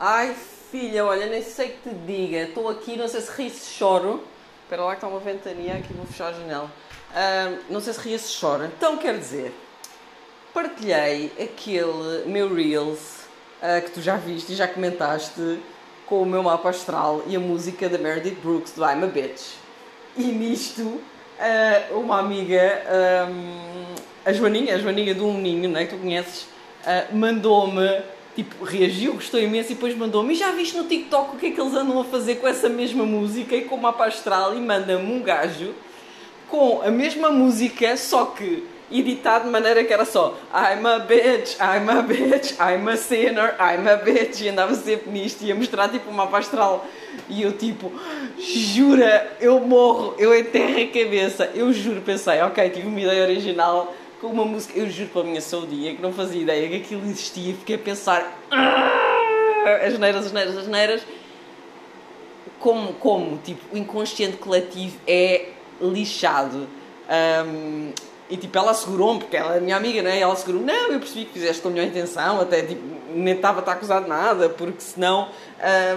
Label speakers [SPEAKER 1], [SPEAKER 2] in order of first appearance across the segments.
[SPEAKER 1] Ai, filha, olha, nem sei que te diga. Estou aqui, não sei se ri se choro. Espera lá que está uma ventania aqui, vou fechar a janela. Uh, não sei se ria se chora. Então, quer dizer, partilhei aquele meu Reels uh, que tu já viste e já comentaste com o meu mapa astral e a música da Meredith Brooks do I'm a Bitch. E nisto, uh, uma amiga, um, a Joaninha, a Joaninha do Uninho, né, que tu conheces, mandou-me tipo, reagiu, gostou imenso e depois mandou-me. Já viste no TikTok o que é que eles andam a fazer com essa mesma música e com o mapa astral? E manda-me um gajo com a mesma música, só que editado de maneira que era só I'm a bitch, I'm a bitch, I'm a sinner, I'm a bitch. E andava sempre nisto e a mostrar tipo o mapa astral. E eu tipo, jura, eu morro, eu enterro a cabeça. Eu juro, pensei, ok, tive uma ideia original com uma música, eu juro pela minha saudinha que não fazia ideia que aquilo existia, fiquei a pensar ah, as neiras, as neiras, as neiras. Como, como, tipo, o inconsciente coletivo é lixado. Um, e tipo, ela segurou-me, porque ela é minha amiga, né? E ela segurou não, eu percebi que fizeste com a melhor intenção, até tipo, nem estava a estar acusado de nada, porque senão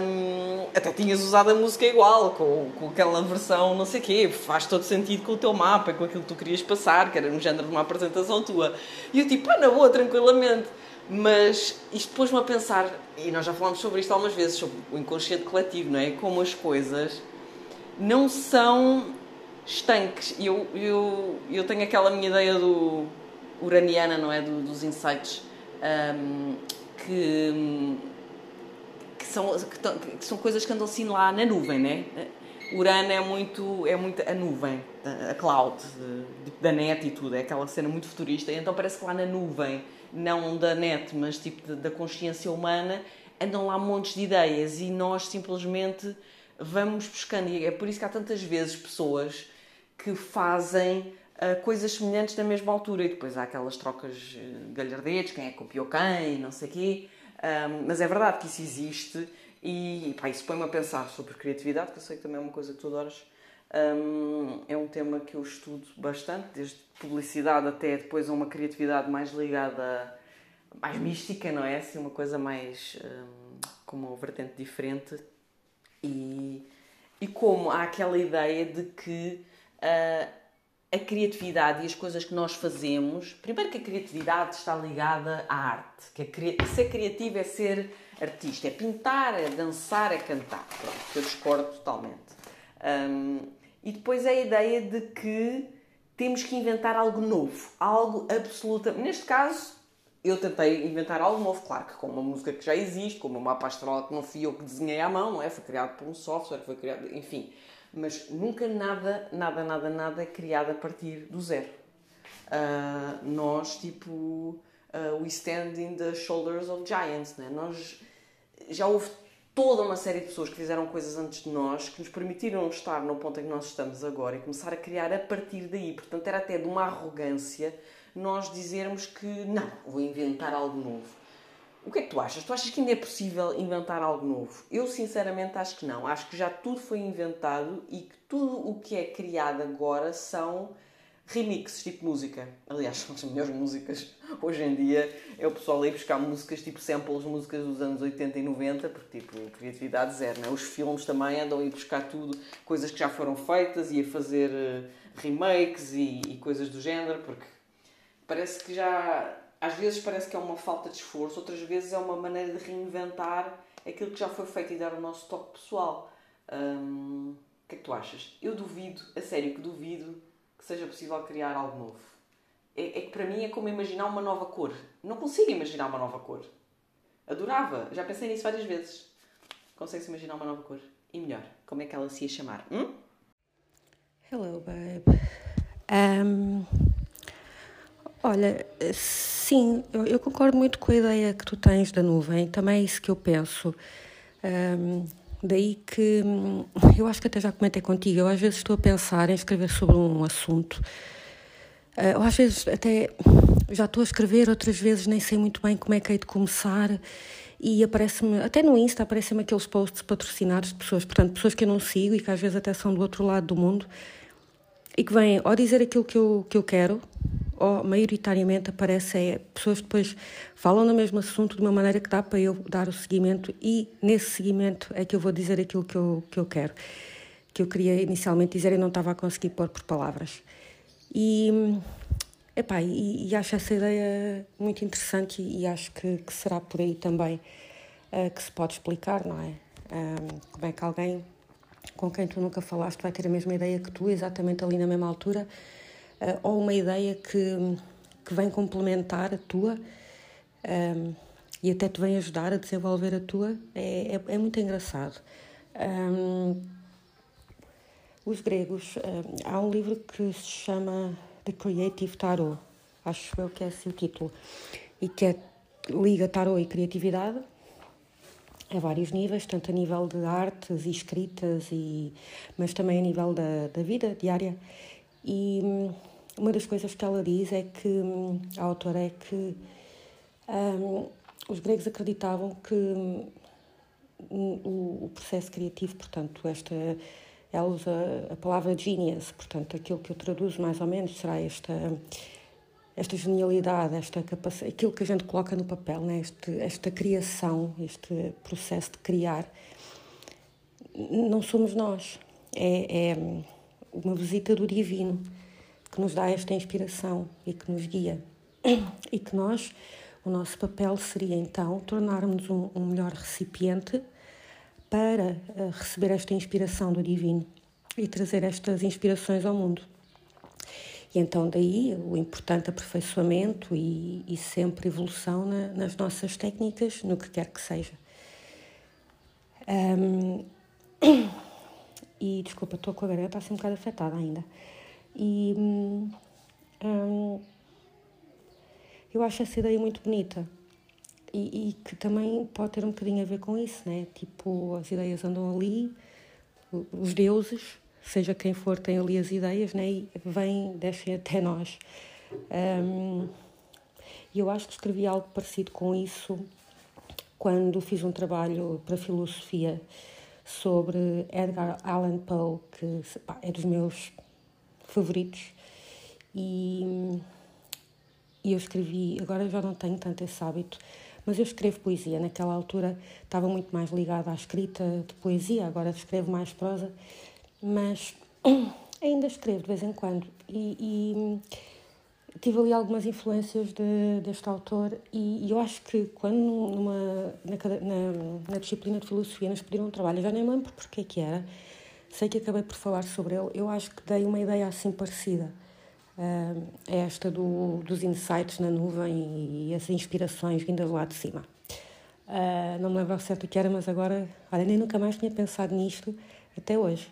[SPEAKER 1] um, até tinhas usado a música igual, com, com aquela versão não sei quê, faz todo sentido com o teu mapa, com aquilo que tu querias passar, que era no género de uma apresentação tua. E eu tipo, ah, na boa, tranquilamente. Mas isto pôs-me a pensar, e nós já falámos sobre isto algumas vezes, sobre o inconsciente coletivo, não é? Como as coisas não são estanques. Eu, eu, eu tenho aquela minha ideia do uraniana, não é? Do, dos insights um, que, que, são, que, que, são coisas que andam assim lá na nuvem, né? Urano é muito, é muito a nuvem, a cloud, da net e tudo, é aquela cena muito futurista, então parece que lá na nuvem, não da net, mas tipo da consciência humana, andam lá montes de ideias e nós simplesmente vamos buscando. E é por isso que há tantas vezes pessoas que fazem uh, coisas semelhantes na mesma altura e depois há aquelas trocas uh, galhardetes, quem é que copiou quem, não sei quê. Um, mas é verdade que isso existe e pá, isso põe-me a pensar sobre criatividade, que eu sei que também é uma coisa que tu adoras. Um, é um tema que eu estudo bastante, desde publicidade até depois a uma criatividade mais ligada, mais mística, não é? Assim, uma coisa mais um, com uma vertente diferente. E, e como há aquela ideia de que a criatividade e as coisas que nós fazemos. Primeiro, que a criatividade está ligada à arte. Que a, ser criativo é ser artista, é pintar, é dançar, é cantar. Pronto, eu discordo totalmente. Um, e depois a ideia de que temos que inventar algo novo, algo absolutamente. Neste caso, eu tentei inventar algo novo, claro que com uma música que já existe, com uma mapa astral que não fui eu que desenhei à mão, não é? Foi criado por um software, foi criado, enfim mas nunca nada, nada, nada, nada é criado a partir do zero. Uh, nós, tipo, uh, we stand in the shoulders of giants, né? Nós já houve toda uma série de pessoas que fizeram coisas antes de nós que nos permitiram estar no ponto em que nós estamos agora e começar a criar a partir daí. Portanto, era até de uma arrogância nós dizermos que não, vou inventar algo novo. O que é que tu achas? Tu achas que ainda é possível inventar algo novo? Eu sinceramente acho que não. Acho que já tudo foi inventado e que tudo o que é criado agora são remixes, tipo música. Aliás, são as melhores músicas hoje em dia. É o pessoal ir buscar músicas tipo samples, músicas dos anos 80 e 90, porque tipo, criatividade zero, né? Os filmes também andam a ir buscar tudo, coisas que já foram feitas e a fazer uh, remakes e, e coisas do género, porque parece que já às vezes parece que é uma falta de esforço, outras vezes é uma maneira de reinventar aquilo que já foi feito e dar o nosso toque pessoal. Hum, o que é que tu achas? Eu duvido, a sério que duvido, que seja possível criar algo novo. É, é que para mim é como imaginar uma nova cor. Não consigo imaginar uma nova cor. Adorava, já pensei nisso várias vezes. Consegues imaginar uma nova cor? E melhor, como é que ela se ia chamar? Hum?
[SPEAKER 2] Hello, babe. Um, olha, Sim, eu, eu, concordo muito com a ideia que tu tens da nuvem, também é isso que eu penso. Um, daí que hum, eu acho que até já comentei contigo, eu às vezes estou a pensar em escrever sobre um assunto. Uh, ou às vezes até já estou a escrever, outras vezes nem sei muito bem como é que hei de começar e aparece-me, até no Insta aparecem-me aqueles posts patrocinados de pessoas, portanto, pessoas que eu não sigo e que às vezes até são do outro lado do mundo e que vêm ou dizer aquilo que eu, que eu quero ou maioritariamente aparece é pessoas depois falam no mesmo assunto de uma maneira que dá para eu dar o seguimento e nesse seguimento é que eu vou dizer aquilo que eu, que eu quero, que eu queria inicialmente dizer e não estava a conseguir pôr por palavras. E, epá, e, e acho essa ideia muito interessante e, e acho que, que, será por aí também uh, que se pode explicar, não é? Como é que alguém com quem tu nunca falaste vai ter a mesma ideia que tu, exatamente ali na mesma altura, ou uma ideia que, que vem complementar a tua um, e até te vem ajudar a desenvolver a tua, é, é, é muito engraçado. Um, os gregos, um, há um livro que se chama The Creative Tarot, acho eu que é esse o título, e que é, liga tarot e criatividade a vários níveis, tanto a nível de artes e escritas, e, mas também a nível da, da vida diária. E uma das coisas que ela diz é que hum, a autora é que um, os gregos acreditavam que um, o, processo criativo, portanto, esta ela usa a palavra genius, portanto, aquilo que eu traduzo mais ou menos será esta esta genialidade, esta capacidade, aquilo que a gente coloca no papel, né? este, esta criação, este processo de criar, não somos nós. É, é uma visita do divino que nos dá esta inspiração e que nos guia. E que nós, o nosso papel seria então tornarmos um, um melhor recipiente para uh, receber esta inspiração do divino e trazer estas inspirações ao mundo. E então daí o importante aperfeiçoamento e, e sempre evolução na, nas nossas técnicas, no que quer que seja. Um, e desculpa, estou com a garganta assim um bocado afetada ainda. E um, eu acho essa ideia muito bonita. E, e, que também pode ter um bocadinho a ver com isso, né? Tipo, as ideias andam ali, os deuses seja quem for, tem ali as ideias né, e vem, descem até nós. Um, e eu acho que escrevi algo parecido com isso quando fiz um trabalho para filosofia sobre Edgar Allan Poe, que pá, é dos meus favoritos. E, e eu escrevi, agora já não tenho tanto esse hábito, mas eu escrevo poesia. Naquela altura estava muito mais ligada à escrita de poesia, agora escrevo mais prosa mas ainda escrevo de vez em quando e, e tive ali algumas influências de, deste autor e, e, eu acho que quando numa, na, na, na, disciplina de filosofia nos pediram um trabalho, já nem lembro porque que era, sei que acabei por falar sobre ele, eu acho que dei uma ideia assim parecida. Uh, esta do, dos insights na nuvem e as inspirações vindas lá de cima. Uh, não me lembro ao certo o que era, mas agora, olha, nem nunca mais tinha pensado nisto até hoje.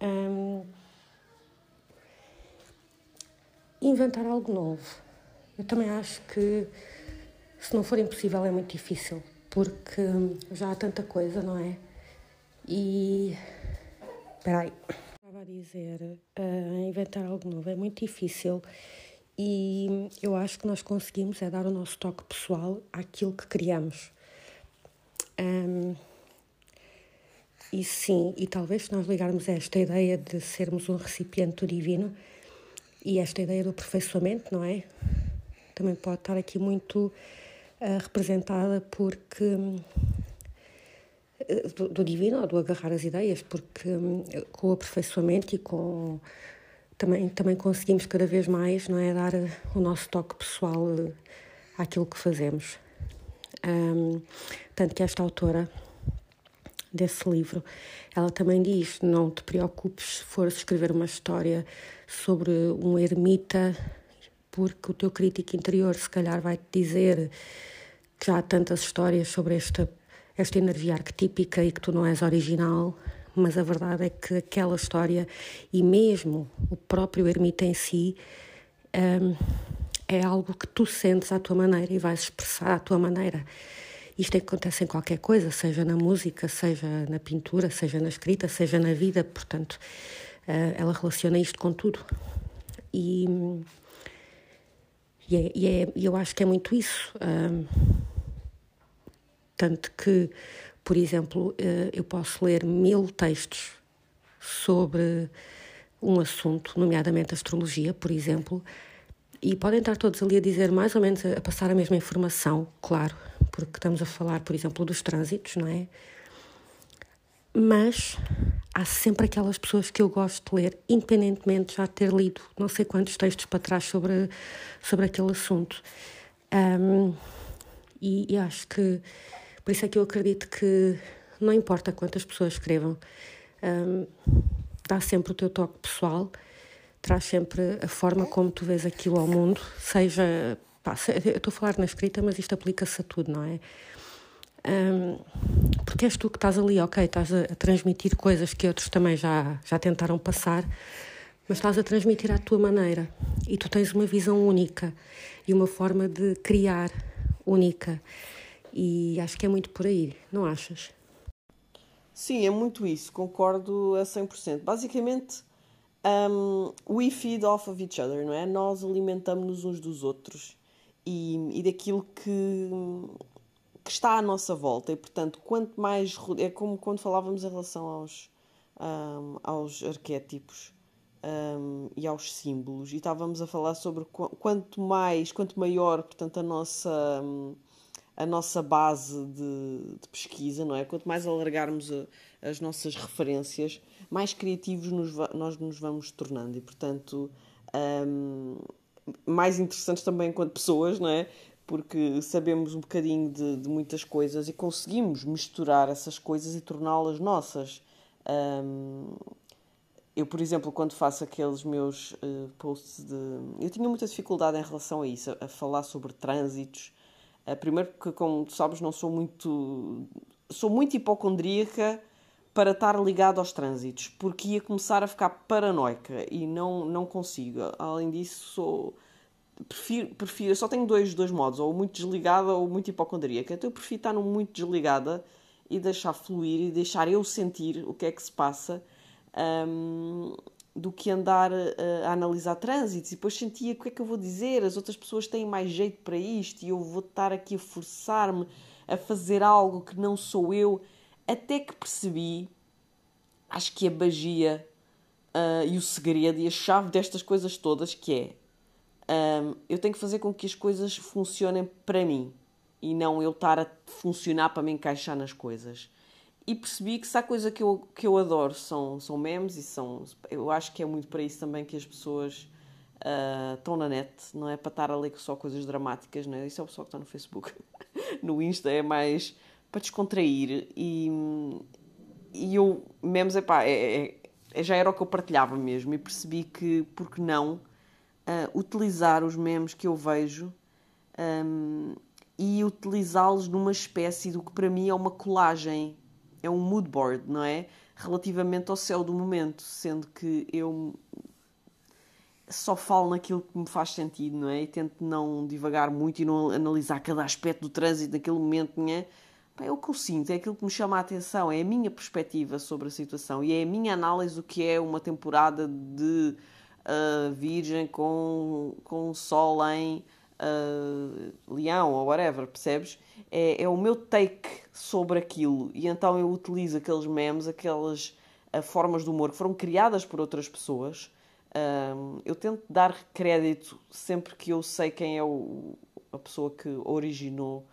[SPEAKER 2] Um, inventar algo novo. Eu também acho que se não for impossível é muito difícil, porque já há tanta coisa, não é? E. Espera aí. Estava a dizer, uh, inventar algo novo é muito difícil e eu acho que nós conseguimos é dar o nosso toque pessoal àquilo que criamos. Um, e sim, e talvez se nós ligarmos a esta ideia de sermos um recipiente divino e esta ideia do aperfeiçoamento, não é? Também pode estar aqui muito uh, representada porque do, do, divino ou do agarrar as ideias, porque um, com o aperfeiçoamento e com também, também conseguimos cada vez mais, não é? Dar o nosso toque pessoal uh, àquilo que fazemos. Um, tanto que esta autora desse livro. Ela também diz: não te preocupes se fores escrever uma história sobre um ermita, porque o teu crítico interior se calhar vai te dizer que já há tantas histórias sobre esta, esta energia arquetípica e que tu não és original. Mas a verdade é que aquela história e mesmo o próprio ermita em si um, é algo que tu sentes à tua maneira e vais expressar à tua maneira. Isto acontece em qualquer coisa, seja na música, seja na pintura, seja na escrita, seja na vida, portanto, eh, ela relaciona isto com tudo. E, e, é, e é, eu acho que é muito isso. Tanto que, por exemplo, eh, eu posso ler mil textos sobre um assunto, nomeadamente astrologia, por exemplo, e podem estar todos ali a dizer mais ou menos, a passar a mesma informação, claro, porque estamos a falar, por exemplo, dos trânsitos, não é? Mas há sempre aquelas pessoas que eu gosto de ler, independentemente de já ter lido não sei quantos textos para trás sobre, sobre aquele assunto. Um, e, e, acho que, por isso é que eu acredito que não importa quantas pessoas escrevam, um, dá sempre o teu toque pessoal, traz sempre a forma como tu vês aquilo ao mundo, seja. Pá, eu estou a falar na escrita, mas isto aplica-se a tudo, não é? Um, porque és tu que estás ali, ok, estás a, a, transmitir coisas que outros também já, já tentaram passar, mas estás a transmitir à tua maneira e tu tens uma visão única e uma forma de criar única. E acho que é muito por aí, não achas?
[SPEAKER 1] Sim, é muito isso, concordo a 100%. Basicamente, um, we feed off of each other, não é? Nós alimentamos-nos uns dos outros e, e daquilo que que está à nossa volta e, portanto, quanto mais. É como quando falávamos em relação aos, um, aos arquétipos um, e aos símbolos, e estávamos a falar sobre quanto mais, quanto maior, portanto, a nossa. A nossa base de, de pesquisa, não é? Quanto mais alargarmos a, as nossas referências, mais criativos nos, nós nos vamos tornando e, portanto, um, mais interessantes também enquanto pessoas, não é? porque sabemos um bocadinho de, de muitas coisas e conseguimos misturar essas coisas e torná-las nossas. Um, eu, por exemplo, quando faço aqueles meus uh, posts de. Eu tinha muita dificuldade em relação a isso, a, a falar sobre trânsitos. Uh, primeiro, porque, como sabes, não sou muito. Sou muito hipocondríaca para estar ligado aos trânsitos, porque ia começar a ficar paranoica e não, não consigo. Além disso, sou prefiro, prefiro, só tenho dois, dois modos, ou muito desligada ou muito hipocondríaca. Então eu prefiro estar no muito desligada e deixar fluir e deixar eu sentir o que é que se passa um, do que andar a, analisar trânsitos. E depois sentia o que é que eu vou dizer, as outras pessoas têm mais jeito para isto e eu vou estar aqui a forçar-me a fazer algo que não sou eu. Até que percebi, acho que a magia uh, e o segredo e a chave destas coisas todas, que é um, eu tenho que fazer com que as coisas funcionem para mim e não eu estar a funcionar para me encaixar nas coisas. E percebi que se há coisa que eu, que eu adoro são, são memes e são. Eu acho que é muito para isso também que as pessoas uh, estão na net, não é para estar a ler só coisas dramáticas, não é? Isso é o pessoal que está no Facebook. no Insta é mais para descontrair e, e eu, memes, epá, é, é, é, já era o que eu partilhava mesmo e percebi que, porque não uh, utilizar os memes que eu vejo um, e utilizá-los numa espécie do que para mim é uma colagem, é um mood board, não é? Relativamente ao céu do momento, sendo que eu só falo naquilo que me faz sentido, não é? E tento não divagar muito e não analisar cada aspecto do trânsito naquele momento, não é? É o que eu sinto, é aquilo que me chama a atenção, é a minha perspectiva sobre a situação e é a minha análise do que é uma temporada de uh, virgem com, com sol em uh, leão ou whatever, percebes? É, é o meu take sobre aquilo e então eu utilizo aqueles memes, aquelas uh, formas de humor que foram criadas por outras pessoas. eu tento dar crédito sempre que eu sei quem é o, a pessoa que originou,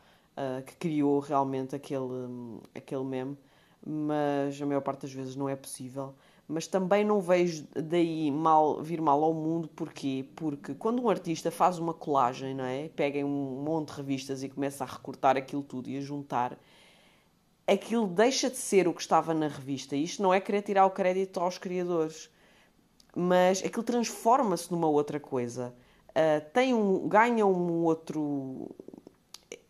[SPEAKER 1] que criou realmente aquele, um, aquele meme, mas a maior parte das vezes não é possível mas também não vejo daí mal, vir mal ao mundo, porquê? Porque quando um artista faz uma colagem, não é? Pega um monte de revistas e começa a recortar aquilo tudo e a juntar, aquilo deixa de ser o que estava na revista. Isto não é querer tirar o crédito aos criadores, mas aquilo transforma-se numa outra coisa. Uh, tem um, ganha um outro,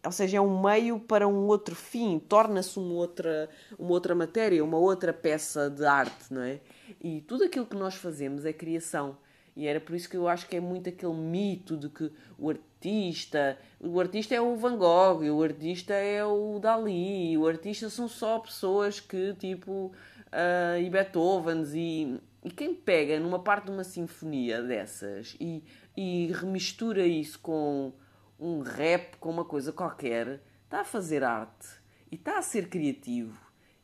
[SPEAKER 1] ou seja, é um meio para um outro fim, torna-se uma outra, uma outra matéria, uma outra peça de arte, não é? E tudo aquilo que nós fazemos é criação. E era por isso que eu acho que é muito aquele mito de que o artista, o artista é o Van Gogh, o artista é o Dali, o artista são só pessoas que tipo uh, e Beethovens e, e quem pega numa parte de uma sinfonia dessas e, e remistura isso com um rap com uma coisa qualquer, está a fazer arte e está a ser criativo.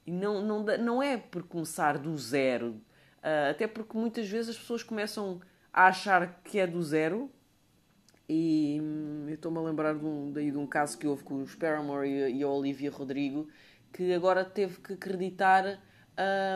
[SPEAKER 1] E não, não, não é por começar do zero, uh, até porque muitas vezes as pessoas começam a achar que é do zero. E hum, eu estou-me a lembrar de um, daí de um caso que houve com os Paramore e, e a Olivia Rodrigo, que agora teve que acreditar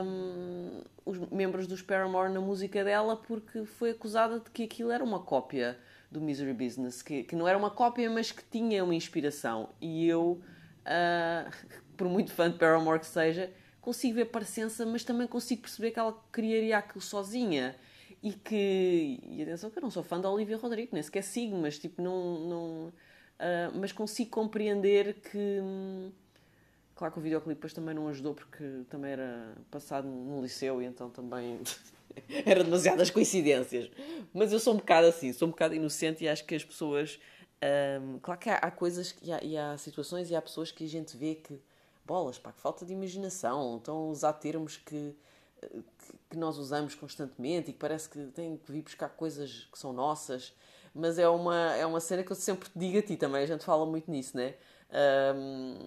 [SPEAKER 1] um, os membros dos Paramore na música dela porque foi acusada de que aquilo era uma cópia do Misery Business, que, que não era uma cópia, mas que tinha uma inspiração. E eu, uh, por muito fã de Paramore que seja, consigo ver parecença, mas também consigo perceber que ela criaria aquilo sozinha. E que. E atenção, que eu não sou fã da Olivia Rodrigo, nem sequer sigo, mas tipo, não. não uh, mas consigo compreender que. Claro que o videoclipe depois também não ajudou porque também era passado no liceu e então também era demasiadas coincidências. Mas eu sou um bocado assim, sou um bocado inocente e acho que as pessoas. Um, claro que há, há coisas e há, e há, situações e há pessoas que a gente vê que bolas, pá, que falta de imaginação, estão a usar termos que, que, que, nós usamos constantemente e que parece que têm que vir buscar coisas que são nossas, mas é uma, é uma cena que eu sempre digo a ti também, a gente fala muito nisso, né? Um,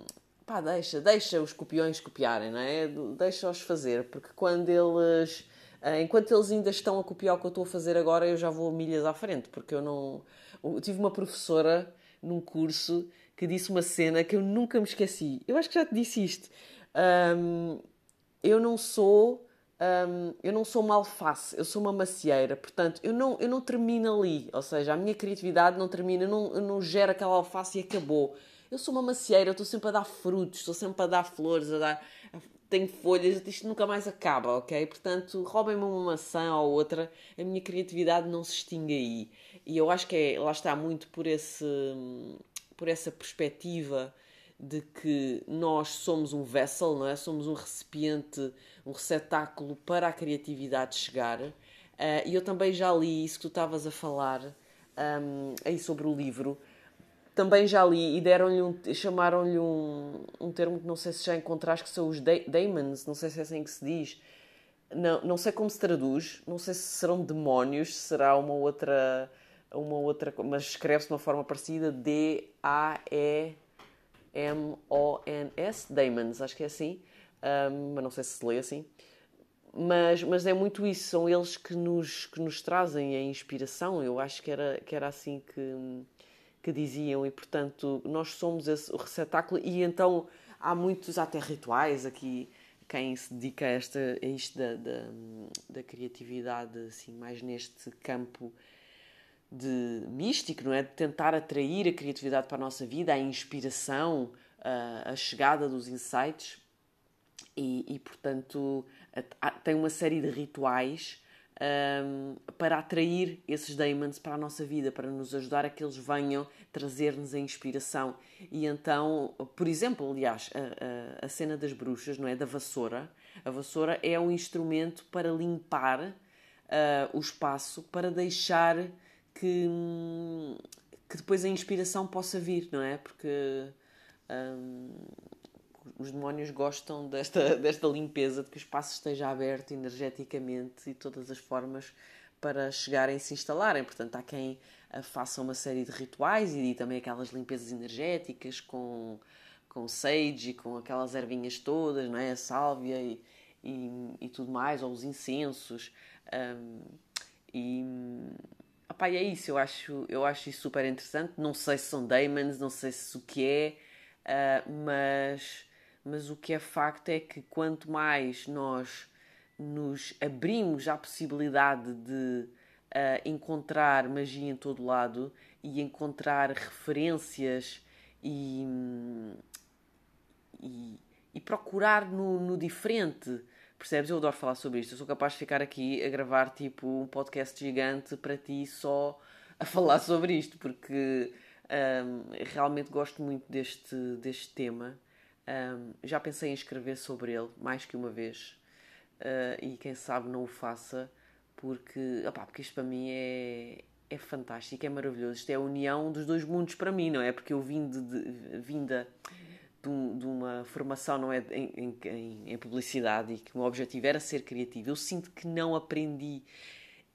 [SPEAKER 1] pá, deixa, deixa os copiões copiarem, não é? Deixa-os fazer, porque quando eles. Ah, enquanto eles ainda estão a copiar o que eu estou a fazer agora, eu já vou milhas à frente, porque eu não. Eu tive uma professora num curso que disse uma cena que eu nunca me esqueci. Eu acho que já te disse isto. Um, eu não sou. Um, eu não sou uma alface, eu sou uma macieira, portanto, eu não, eu não termino ali, ou seja, a minha criatividade não termina, eu não, eu não gero aquela alface e acabou. Eu sou uma macieira, estou sempre a dar frutos, estou sempre a dar flores, a dar. Tenho folhas, isto nunca mais acaba, ok? Portanto, roubem-me uma maçã ou outra, a minha criatividade não se extingue aí. E eu acho que é, lá está muito por esse por essa perspectiva de que nós somos um vessel, não é? Somos um recipiente, um receptáculo para a criatividade chegar. Uh, e eu também já li isso que tu estavas a falar um, aí sobre o livro. Também já li e deram-lhe um, chamaram-lhe um, um termo que não sei se já encontraste, que são os daemons, não sei se é assim que se diz. Não, não sei como se traduz, não sei se serão demónios, se será uma outra uma outra, mas escreve-se de uma forma parecida, D-A-E-M-O-N-S, Damons, acho que é assim, um, mas não sei se se lê assim. Mas, mas é muito isso, são eles que nos, que nos trazem a inspiração, eu acho que era, que era assim que, que diziam, e portanto nós somos esse, o receptáculo, e então há muitos até rituais aqui, quem se dedica a, esta, a isto da, da, da criatividade, assim, mais neste campo de místico, não é? De tentar atrair a criatividade para a nossa vida, a inspiração, a, a chegada dos insights. E, e portanto, a, a, tem uma série de rituais um, para atrair esses daemons para a nossa vida, para nos ajudar a que eles venham trazer-nos a inspiração. E então, por exemplo, aliás, a, a, cena das bruxas, não é? Da vassoura. A vassoura é um instrumento para limpar uh, o espaço, para deixar que, que depois a inspiração possa vir, não é? Porque hum, os demónios gostam desta, desta limpeza, de que o espaço esteja aberto energeticamente e todas as formas para chegarem e se instalarem. Portanto, há quem faça uma série de rituais e também aquelas limpezas energéticas com, com sage e com aquelas ervinhas todas, não é? A sálvia e, e, e tudo mais, ou os incensos. Um, e, Opá, e é isso, eu acho, eu acho isso super interessante. Não sei se são daemons, não sei se o que é, uh, mas, mas o que é facto é que quanto mais nós nos abrimos à possibilidade de uh, encontrar magia em todo lado e encontrar referências e, e, e procurar no, no diferente Percebes? Eu adoro falar sobre isto. Eu sou capaz de ficar aqui a gravar tipo um podcast gigante para ti só a falar sobre isto, porque um, realmente gosto muito deste, deste tema. Um, já pensei em escrever sobre ele mais que uma vez uh, e quem sabe não o faça, porque, opá, porque isto para mim é, é fantástico, é maravilhoso. Isto é a união dos dois mundos para mim, não é? Porque eu vim de, de vinda de, um, de, uma formação não é em, em, em, publicidade e que o meu objetivo era ser criativo, eu sinto que não aprendi.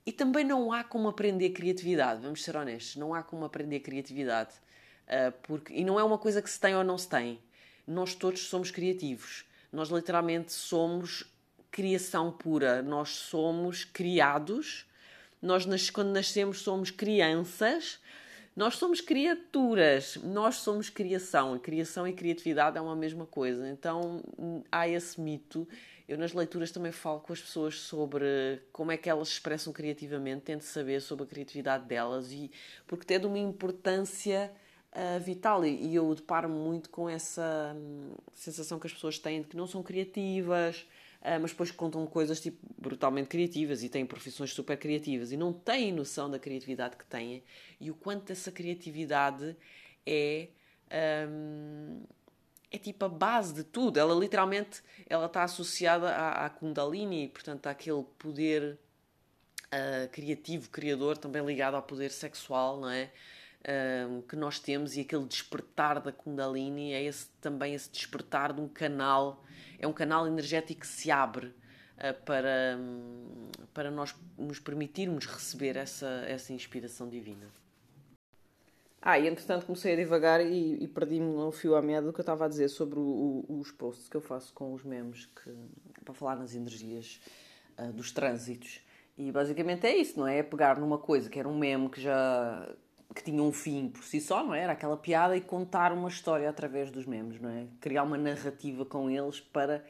[SPEAKER 1] E também não há como aprender criatividade, vamos ser honestos, não há como aprender criatividade. Uh, porque, e não é uma coisa que se tem ou não se tem. Nós todos somos criativos. Nós literalmente somos criação pura. Nós somos criados. Nós, quando nascemos, somos crianças Nós somos criaturas, nós somos criação. Criação e criatividade é uma mesma coisa. Então há esse mito. Eu nas leituras também falo com as pessoas sobre como é que elas se expressam criativamente, tento saber sobre a criatividade delas e porque é de uma importância uh, vital e, eu deparo muito com essa hum, sensação que as pessoas têm de que não são criativas, uh, mas depois contam coisas tipo brutalmente criativas e têm profissões super criativas e não têm noção da criatividade que têm e o quanto essa criatividade é um, é tipo a base de tudo. Ela literalmente ela está associada à, à Kundalini, portanto, àquele poder uh, criativo, criador, também ligado ao poder sexual, não é? Que nós temos e aquele despertar da Kundalini é esse, também esse despertar de um canal, é um canal energético que se abre uh, para, um, para nós nos permitirmos receber essa, essa inspiração divina. Ah, e entretanto comecei a divagar e, e perdi-me no fio à meada do que eu estava a dizer sobre o, o, os posts que eu faço com os memes que, para falar nas energias uh, dos trânsitos. E basicamente é isso, não é? É pegar numa coisa que era um meme que já que tinha um fim por si só, não é? Era aquela piada e contar uma história através dos memes, não é? Criar uma narrativa com eles para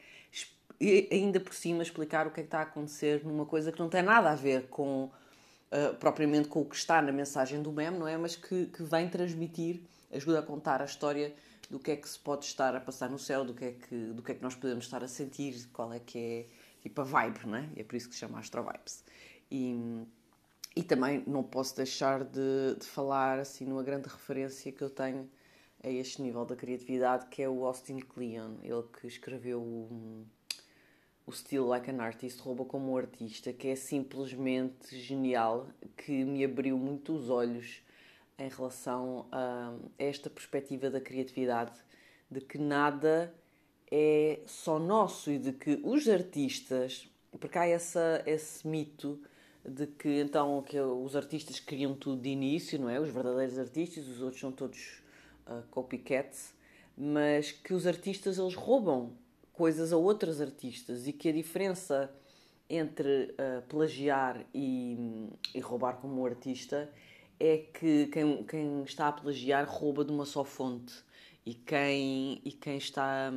[SPEAKER 1] ainda por cima explicar o que é que está a acontecer numa coisa que não tem nada a ver com uh, propriamente com o que está na mensagem do meme, não é? Mas que, que vem transmitir, ajuda a contar a história do que é que se pode estar a passar no céu, do que é que, do que, é que nós podemos estar a sentir, qual é que é tipo a vibe, não é? E é por isso que se chama Astro Vibes. E, e também não posso deixar de, de falar assim numa grande referência que eu tenho a este nível da criatividade, que é o Austin Kleon, ele que escreveu o, o Still Like an Artist, rouba como um artista, que é simplesmente genial, que me abriu muito os olhos em relação a esta perspectiva da criatividade, de que nada é só nosso e de que os artistas, porque há essa, esse mito de que então que os artistas criam tudo de início, não é? Os verdadeiros artistas, os outros são todos uh, copycats, mas que os artistas eles roubam coisas a outros artistas e que a diferença entre uh, plagiar e, e, roubar como artista é que quem, quem está a plagiar rouba de uma só fonte e quem, e quem está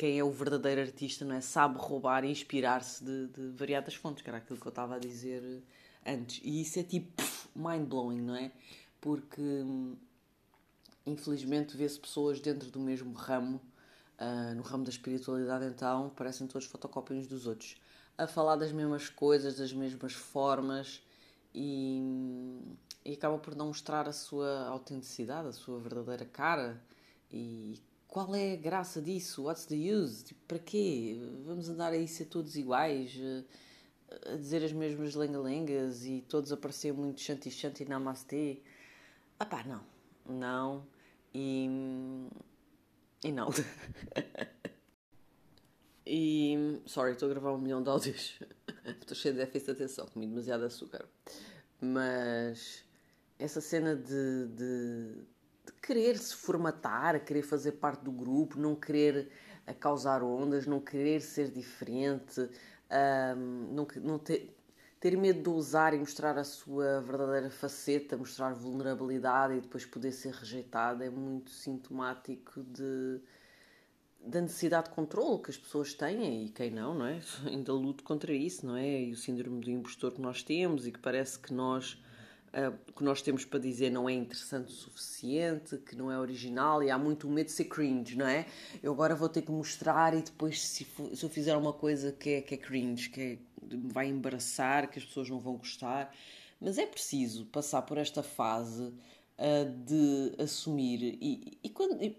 [SPEAKER 1] quem é o verdadeiro artista não é? Sabe roubar e inspirar-se de, de, variadas fontes que era aquilo que eu estava a dizer antes. E isso é tipo mind blowing não é? Porque infelizmente vê-se pessoas dentro do mesmo ramo uh, no ramo da espiritualidade então parecem todos fotocópias dos outros. A falar das mesmas coisas das mesmas formas e, e acaba por não mostrar a sua autenticidade a sua verdadeira cara e qual é a graça disso? What's the use? Tipo, para quê? Vamos andar aí ser todos iguais, eh, a dizer as mesmas lenga-lengas e todos aparecer muito shanti shanti namastê? Ah pá, não. Não. E... E não. e... Sorry, estou a gravar um milhão de áudios. estou cheio de déficit de atenção, comi demasiado açúcar. Mas... Essa cena de, de de querer se formatar, querer fazer parte do grupo, não querer eh, causar ondas, não querer ser diferente, um, não, não ter, ter medo de usar e mostrar a sua verdadeira faceta, mostrar vulnerabilidade e depois poder ser rejeitado é muito sintomático de, da necessidade de controle que as pessoas têm e quem não, não é? Ainda luto contra isso, não é? E o síndrome do impostor que nós temos e que parece que nós uh, que nós temos para dizer não é interessante o suficiente, que não é original e há muito medo de ser cringe, não é? Eu agora vou ter que mostrar e depois se, se eu fizer uma coisa que é, que é cringe, que é, vai embaraçar, que as pessoas não vão gostar. Mas é preciso passar por esta fase uh, de assumir. E, e, quando, e,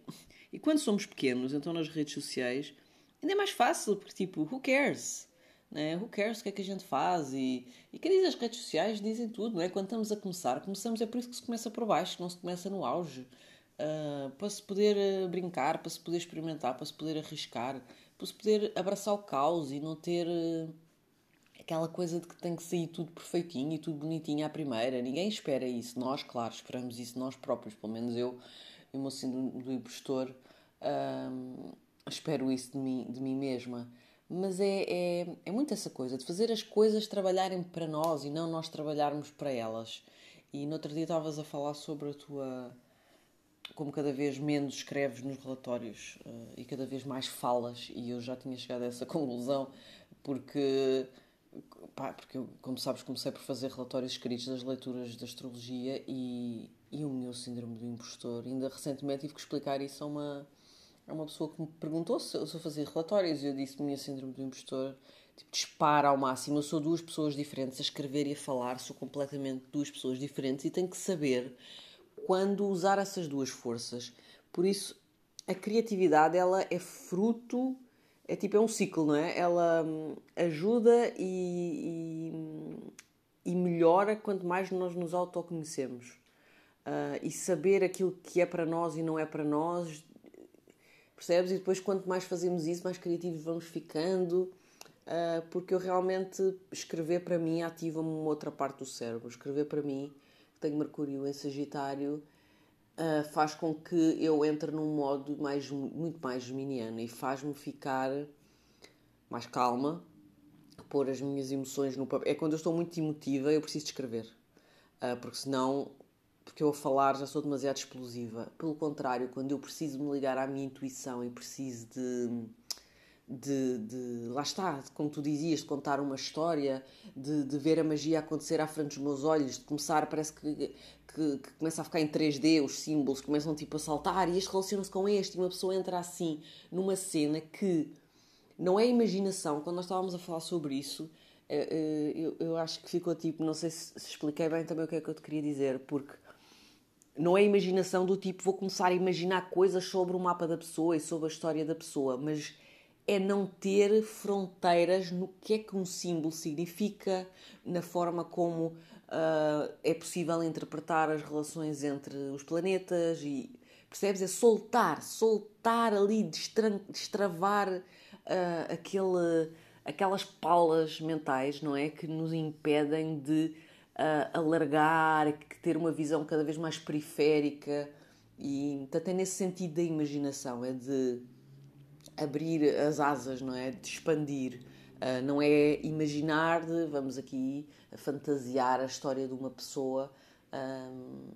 [SPEAKER 1] e quando somos pequenos, então nas redes sociais, ainda é mais fácil, porque tipo, who cares? Né? Who cares o que é que a gente faz? E, e quem diz as redes sociais dizem tudo, não é? Quando estamos a começar, começamos, é por isso que se começa por baixo, não se começa no auge. Uh, para se poder uh, brincar, para se poder experimentar, para se poder arriscar, para se poder abraçar o caos e não ter uh, aquela coisa de que tem que sair tudo perfeitinho e tudo bonitinho à primeira. Ninguém espera isso. Nós, claro, esperamos isso nós próprios, pelo menos eu, e o meu síndrome do impostor, espero isso de mim, de mim mesma mas é, é, é muito essa coisa de fazer as coisas trabalharem para nós e não nós trabalharmos para elas. E no outro dia estavas a falar sobre a tua. como cada vez menos escreves nos relatórios uh, e cada vez mais falas, e eu já tinha chegado a essa conclusão, porque. Pá, porque eu, como sabes, comecei por fazer relatórios escritos das leituras da astrologia e, e o meu síndrome do impostor. Ainda recentemente tive que explicar isso a uma, a uma pessoa que me perguntou se eu, se eu fazia relatórios e eu disse que meu síndrome do impostor tipo, dispara ao máximo. Eu sou duas pessoas diferentes a escrever e a falar, sou completamente duas pessoas diferentes e tenho que saber quando usar essas duas forças. Por isso, a criatividade ela é fruto, é tipo é um ciclo, não é? Ela hum, ajuda e, e, e, melhora quanto mais nós nos autoconhecemos. Uh, e saber aquilo que é para nós e não é para nós, percebes? E depois, quanto mais fazemos isso, mais criativos vamos ficando uh, porque eu realmente escrever para mim ativa-me uma outra parte do cérebro. Escrever para mim, que tenho Mercúrio em Sagitário, uh, faz com que eu entre num modo mais, muito mais geminiano e faz-me ficar mais calma, pôr as minhas emoções no papel. É quando eu estou muito emotiva, eu preciso de escrever, uh, porque senão porque eu a falar já sou demasiado explosiva. Pelo contrário, quando eu preciso me ligar à minha intuição e preciso de de, de, lá está, como tu dizias, de contar uma história, de, de, ver a magia acontecer à frente dos meus olhos, de começar, parece que, que, que começa a ficar em 3D, os símbolos começam tipo a saltar e este relaciona-se com este, e uma pessoa entra assim numa cena que não é imaginação. Quando nós estávamos a falar sobre isso, eh, eh, eu, eu acho que ficou tipo, não sei se, se expliquei bem também o que é que eu te queria dizer, porque não é imaginação do tipo vou começar a imaginar coisas sobre o mapa da pessoa e sobre a história da pessoa, mas é não ter fronteiras no que é que um símbolo significa, na forma como uh, é possível interpretar as relações entre os planetas e percebes? É soltar, soltar ali, destravar uh, aquele, aquelas palas mentais, não é? Que nos impedem de alargar, ter uma visão cada vez mais periférica e portanto é nesse sentido da imaginação, é de abrir as asas, não é? De expandir. Uh, não é imaginar de vamos aqui fantasiar a história de uma pessoa um,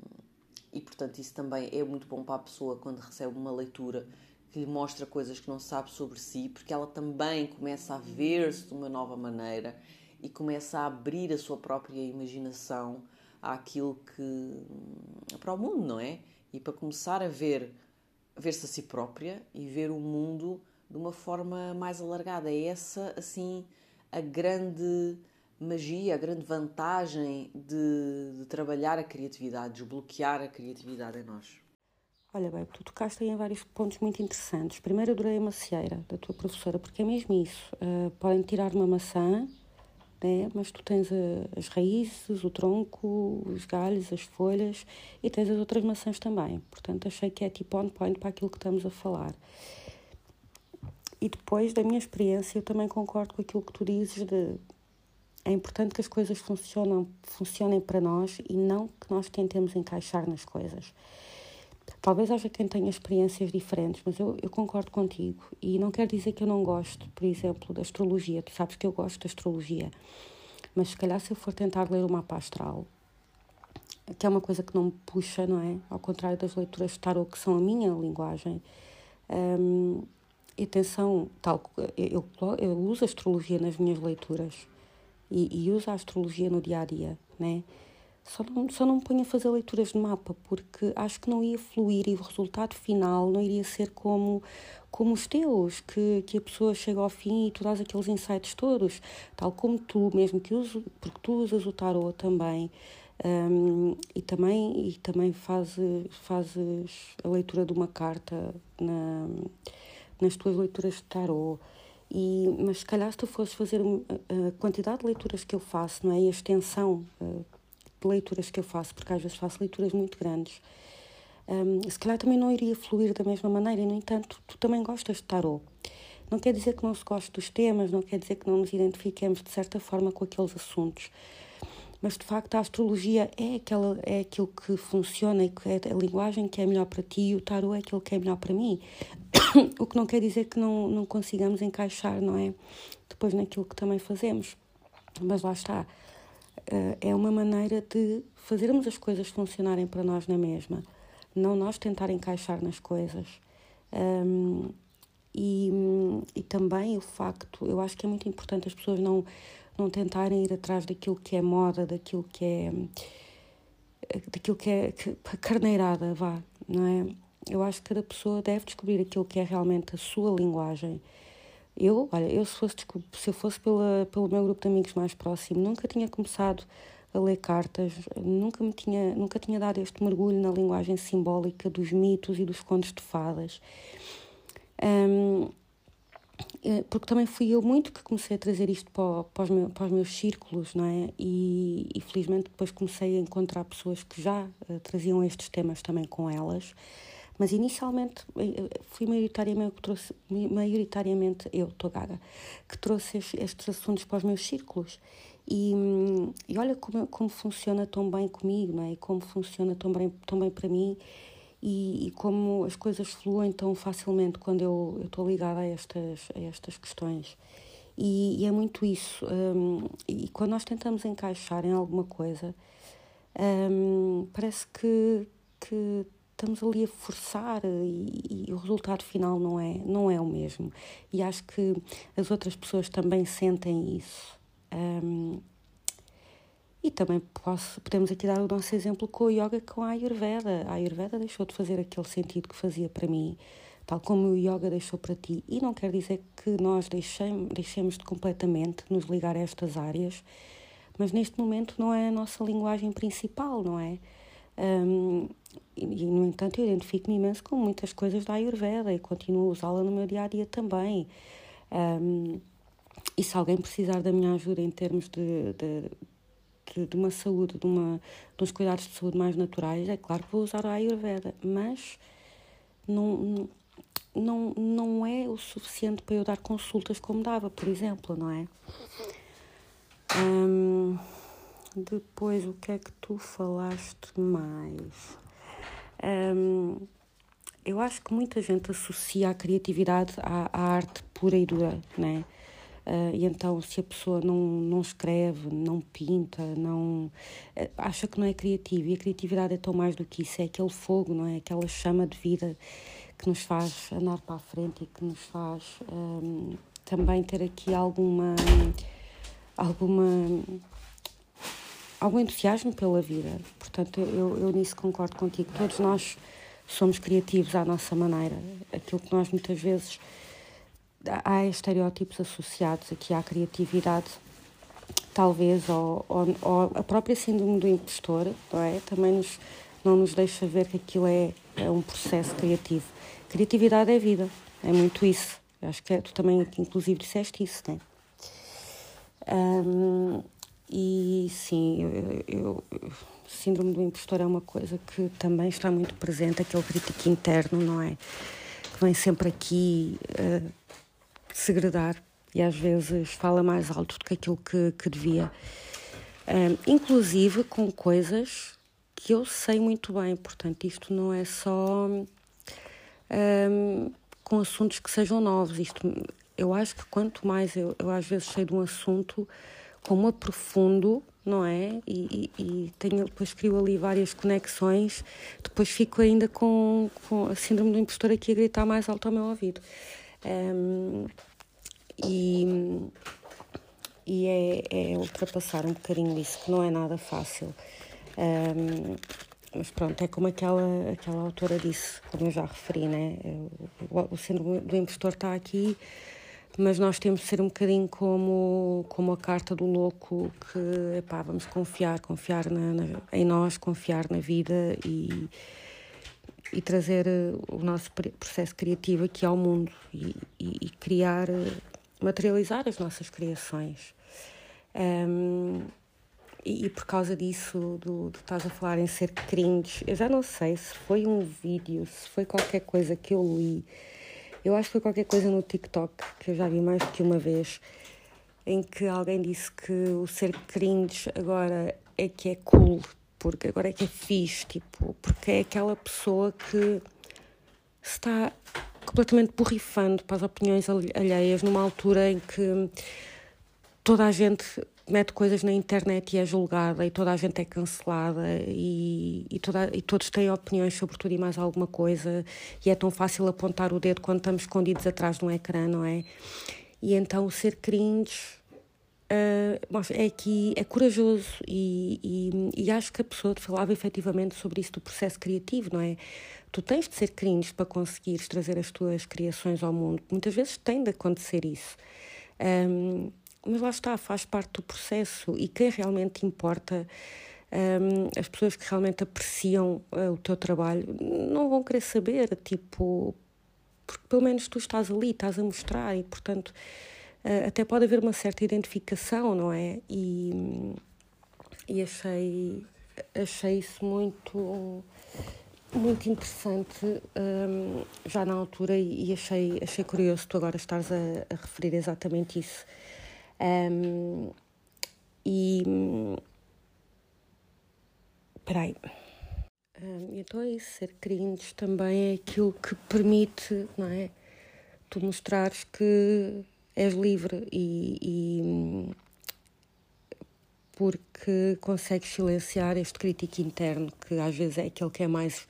[SPEAKER 1] e portanto isso também é muito bom para a pessoa quando recebe uma leitura que lhe mostra coisas que não sabe sobre si, porque ela também começa a ver-se de uma nova maneira e começa a abrir a sua própria imaginação àquilo que para o mundo, não é? E para começar a ver ver-se a si própria e ver o mundo de uma forma mais alargada. É essa, assim, a grande magia, a grande vantagem de, de trabalhar a criatividade, desbloquear a criatividade em nós.
[SPEAKER 2] Olha bem, tu tocaste aí em vários pontos muito interessantes. Primeiro adorei a macieira da tua professora, porque é mesmo isso. Uh, podem tirar uma maçã, né? mas tu tens a, as raízes, o tronco, os galhos, as folhas e tens as outras maçãs também. Portanto, achei que é tipo on point para aquilo que estamos a falar. E depois, da minha experiência, eu também concordo com aquilo que tu dizes de é importante que as coisas funcionam, funcionem para nós e não que nós tentemos encaixar nas coisas. Talvez haja quem tenha experiências diferentes, mas eu, eu concordo contigo. E não quer dizer que eu não gosto, por exemplo, da astrologia. Tu sabes que eu gosto da astrologia. Mas se calhar se eu for tentar ler o mapa astral, que é uma coisa que não me puxa, não é? Ao contrário das leituras de tarot, que são a minha linguagem. Um, e atenção, tal, eu, eu uso a astrologia nas minhas leituras e, e uso a astrologia no dia a dia, né? Só não, só não me ponho a fazer leituras de mapa porque acho que não ia fluir e o resultado final não iria ser como, como os teus, que, que a pessoa chega ao fim e tu dás aqueles insights todos, tal como tu, mesmo que uso, porque tu usas o tarot também. Um, e também, e também fazes, fazes a leitura de uma carta na, nas tuas leituras de tarot. E, mas se calhar se tu fosses fazer a quantidade de leituras que eu faço, não é? E a extensão uh, de leituras que eu faço, porque às vezes faço leituras muito grandes, um, se calhar também não iria fluir da mesma maneira. E, no entanto, tu também gostas de tarot. Não quer dizer que não se goste dos temas, não quer dizer que não nos identifiquemos de certa forma com aqueles assuntos mas de facto a astrologia é, aquela, é aquilo que funciona e é a linguagem que é melhor para ti e o tarot é aquilo que é melhor para mim. o que não quer dizer que não, não consigamos encaixar, não é? Depois naquilo que também fazemos. Mas lá está. Uh, é uma maneira de fazermos as coisas funcionarem para nós na mesma, não nós tentar encaixar nas coisas. Um, e, e também o facto, eu acho que é muito importante as pessoas não, não tentarem ir atrás daquilo que é moda, daquilo que é daquilo que é que, carneirada, vá, não é? Eu acho que cada pessoa deve descobrir aquilo que é realmente a sua linguagem. Eu, olha, eu se fosse, se eu fosse pela, pelo meu grupo de amigos mais próximo, nunca tinha começado a ler cartas, nunca me tinha, nunca tinha dado este mergulho na linguagem simbólica dos mitos e dos contos de fadas. Um, é, porque também fui eu muito que comecei a trazer isto para, para, os, meus, para os meus círculos, não é? E, e, felizmente depois comecei a encontrar pessoas que já uh, traziam estes temas também com elas. Mas inicialmente eh, fui maioritariamente, trouxe, maioritariamente eu, estou gaga, que trouxe estes assuntos para os meus círculos. E, e olha como, como funciona tão bem comigo, não é? E como funciona tão bem, tão bem para mim e, e, como as coisas fluem tão facilmente quando eu estou ligada a estas, a estas questões. E, e é muito isso. Um, e quando nós tentamos encaixar em alguma coisa, um, parece que, que estamos ali a forçar e, e, o resultado final não é, não é o mesmo. E acho que as outras pessoas também sentem isso. Um, e também posso, podemos aqui dar o nosso exemplo com o yoga, com a Ayurveda. A Ayurveda deixou de fazer aquele sentido que fazia para mim, tal como o yoga deixou para ti. E não quer dizer que nós deixemos, deixemos de completamente nos ligar a estas áreas, mas neste momento não é a nossa linguagem principal, não é? Um, e, no entanto, eu identifico-me imenso com muitas coisas da Ayurveda e continuo a usá-la no meu dia a dia também. Um, e se alguém precisar da minha ajuda em termos de, de de, de uma saúde, de, uma, de uns cuidados de saúde mais naturais, é claro que vou usar a Ayurveda, mas não, não, não é o suficiente para eu dar consultas como dava, por exemplo, não é? Um, depois, o que é que tu falaste mais? Um, eu acho que muita gente associa a criatividade à, à arte pura e dura, né? Uh, e então, se a pessoa não, não escreve, não pinta, não uh, acha que não é criativa, e a criatividade é tão mais do que isso, é aquele fogo, não é? Aquela chama de vida que nos faz andar para a frente e que nos faz um, também ter aqui alguma alguma algum entusiasmo pela vida. Portanto, eu, eu nisso concordo contigo. Todos nós somos criativos à nossa maneira. Aquilo que nós muitas vezes há estereótipos associados aqui à criatividade, talvez, ou, ou, ou, a própria síndrome do impostor, não é? Também nos, não nos deixa ver que aquilo é, é um processo criativo. Criatividade é vida, é muito isso. Acho que é, tu também, inclusive, disseste isso, não é? Um, e sim, eu, eu, síndrome do impostor é uma coisa que também está muito presente, aquele crítico interno, não é? Que vem sempre aqui. Uh, segredar e às vezes fala mais alto do que aquilo que, que devia. Um, inclusive com coisas que eu sei muito bem, portanto, isto não é só um, com assuntos que sejam novos. Isto, eu acho que quanto mais eu, eu às vezes sei de um assunto, como aprofundo, não é? E, e, e, tenho, depois crio ali várias conexões, depois fico ainda com, com a síndrome do impostor aqui a gritar mais alto ao meu ouvido. Um, e e é, é, ultrapassar um bocadinho isso, que não é nada fácil. Um, mas pronto, é como aquela, aquela autora disse, como eu já referi, né? o, o síndrome do impostor está aqui, mas nós temos de ser um bocadinho como, como a carta do louco, que epá, vamos confiar, confiar na, na, em nós, confiar na vida e, e trazer eh, o nosso processo criativo aqui ao mundo e, e, e criar, eh, materializar as nossas criações. Um, e, e, por causa disso, do, do estás a falar em ser cringe, eu já não sei se foi um vídeo, se foi qualquer coisa que eu li. Eu acho que foi qualquer coisa no TikTok, que eu já vi mais do que uma vez, em que alguém disse que o ser cringe agora é que é cool, porque agora é que é fixe, tipo, porque é aquela pessoa que está completamente borrifando para as opiniões alheias numa altura em que toda a gente mete coisas na internet e é julgada e toda a gente é cancelada e, e, toda, e todos têm opiniões sobre tudo e mais alguma coisa e é tão fácil apontar o dedo quando estamos escondidos atrás de um ecrã, não é? E então ser cringe uh, é que é corajoso e, e, e, acho que a pessoa falava efetivamente sobre isso do processo criativo, não é? Tu tens de ser cringe para conseguires trazer as tuas criações ao mundo. Muitas vezes tem de acontecer isso. Um, mas lá está, faz parte do processo e quem realmente importa, um, as pessoas que realmente apreciam uh, o teu trabalho, não vão querer saber, tipo, porque pelo menos tu estás ali, estás a mostrar e, portanto, uh, até pode haver uma certa identificação, não é? E, e achei, achei isso muito muito interessante um, já na altura e, achei, achei curioso tu agora estares a, a referir exatamente isso. Um, e. Peraí. Um, então é isso, ser cringe também é aquilo que permite, não é? Tu mostrares que és livre e, e porque consegues silenciar este crítico interno que às vezes é aquele que é mais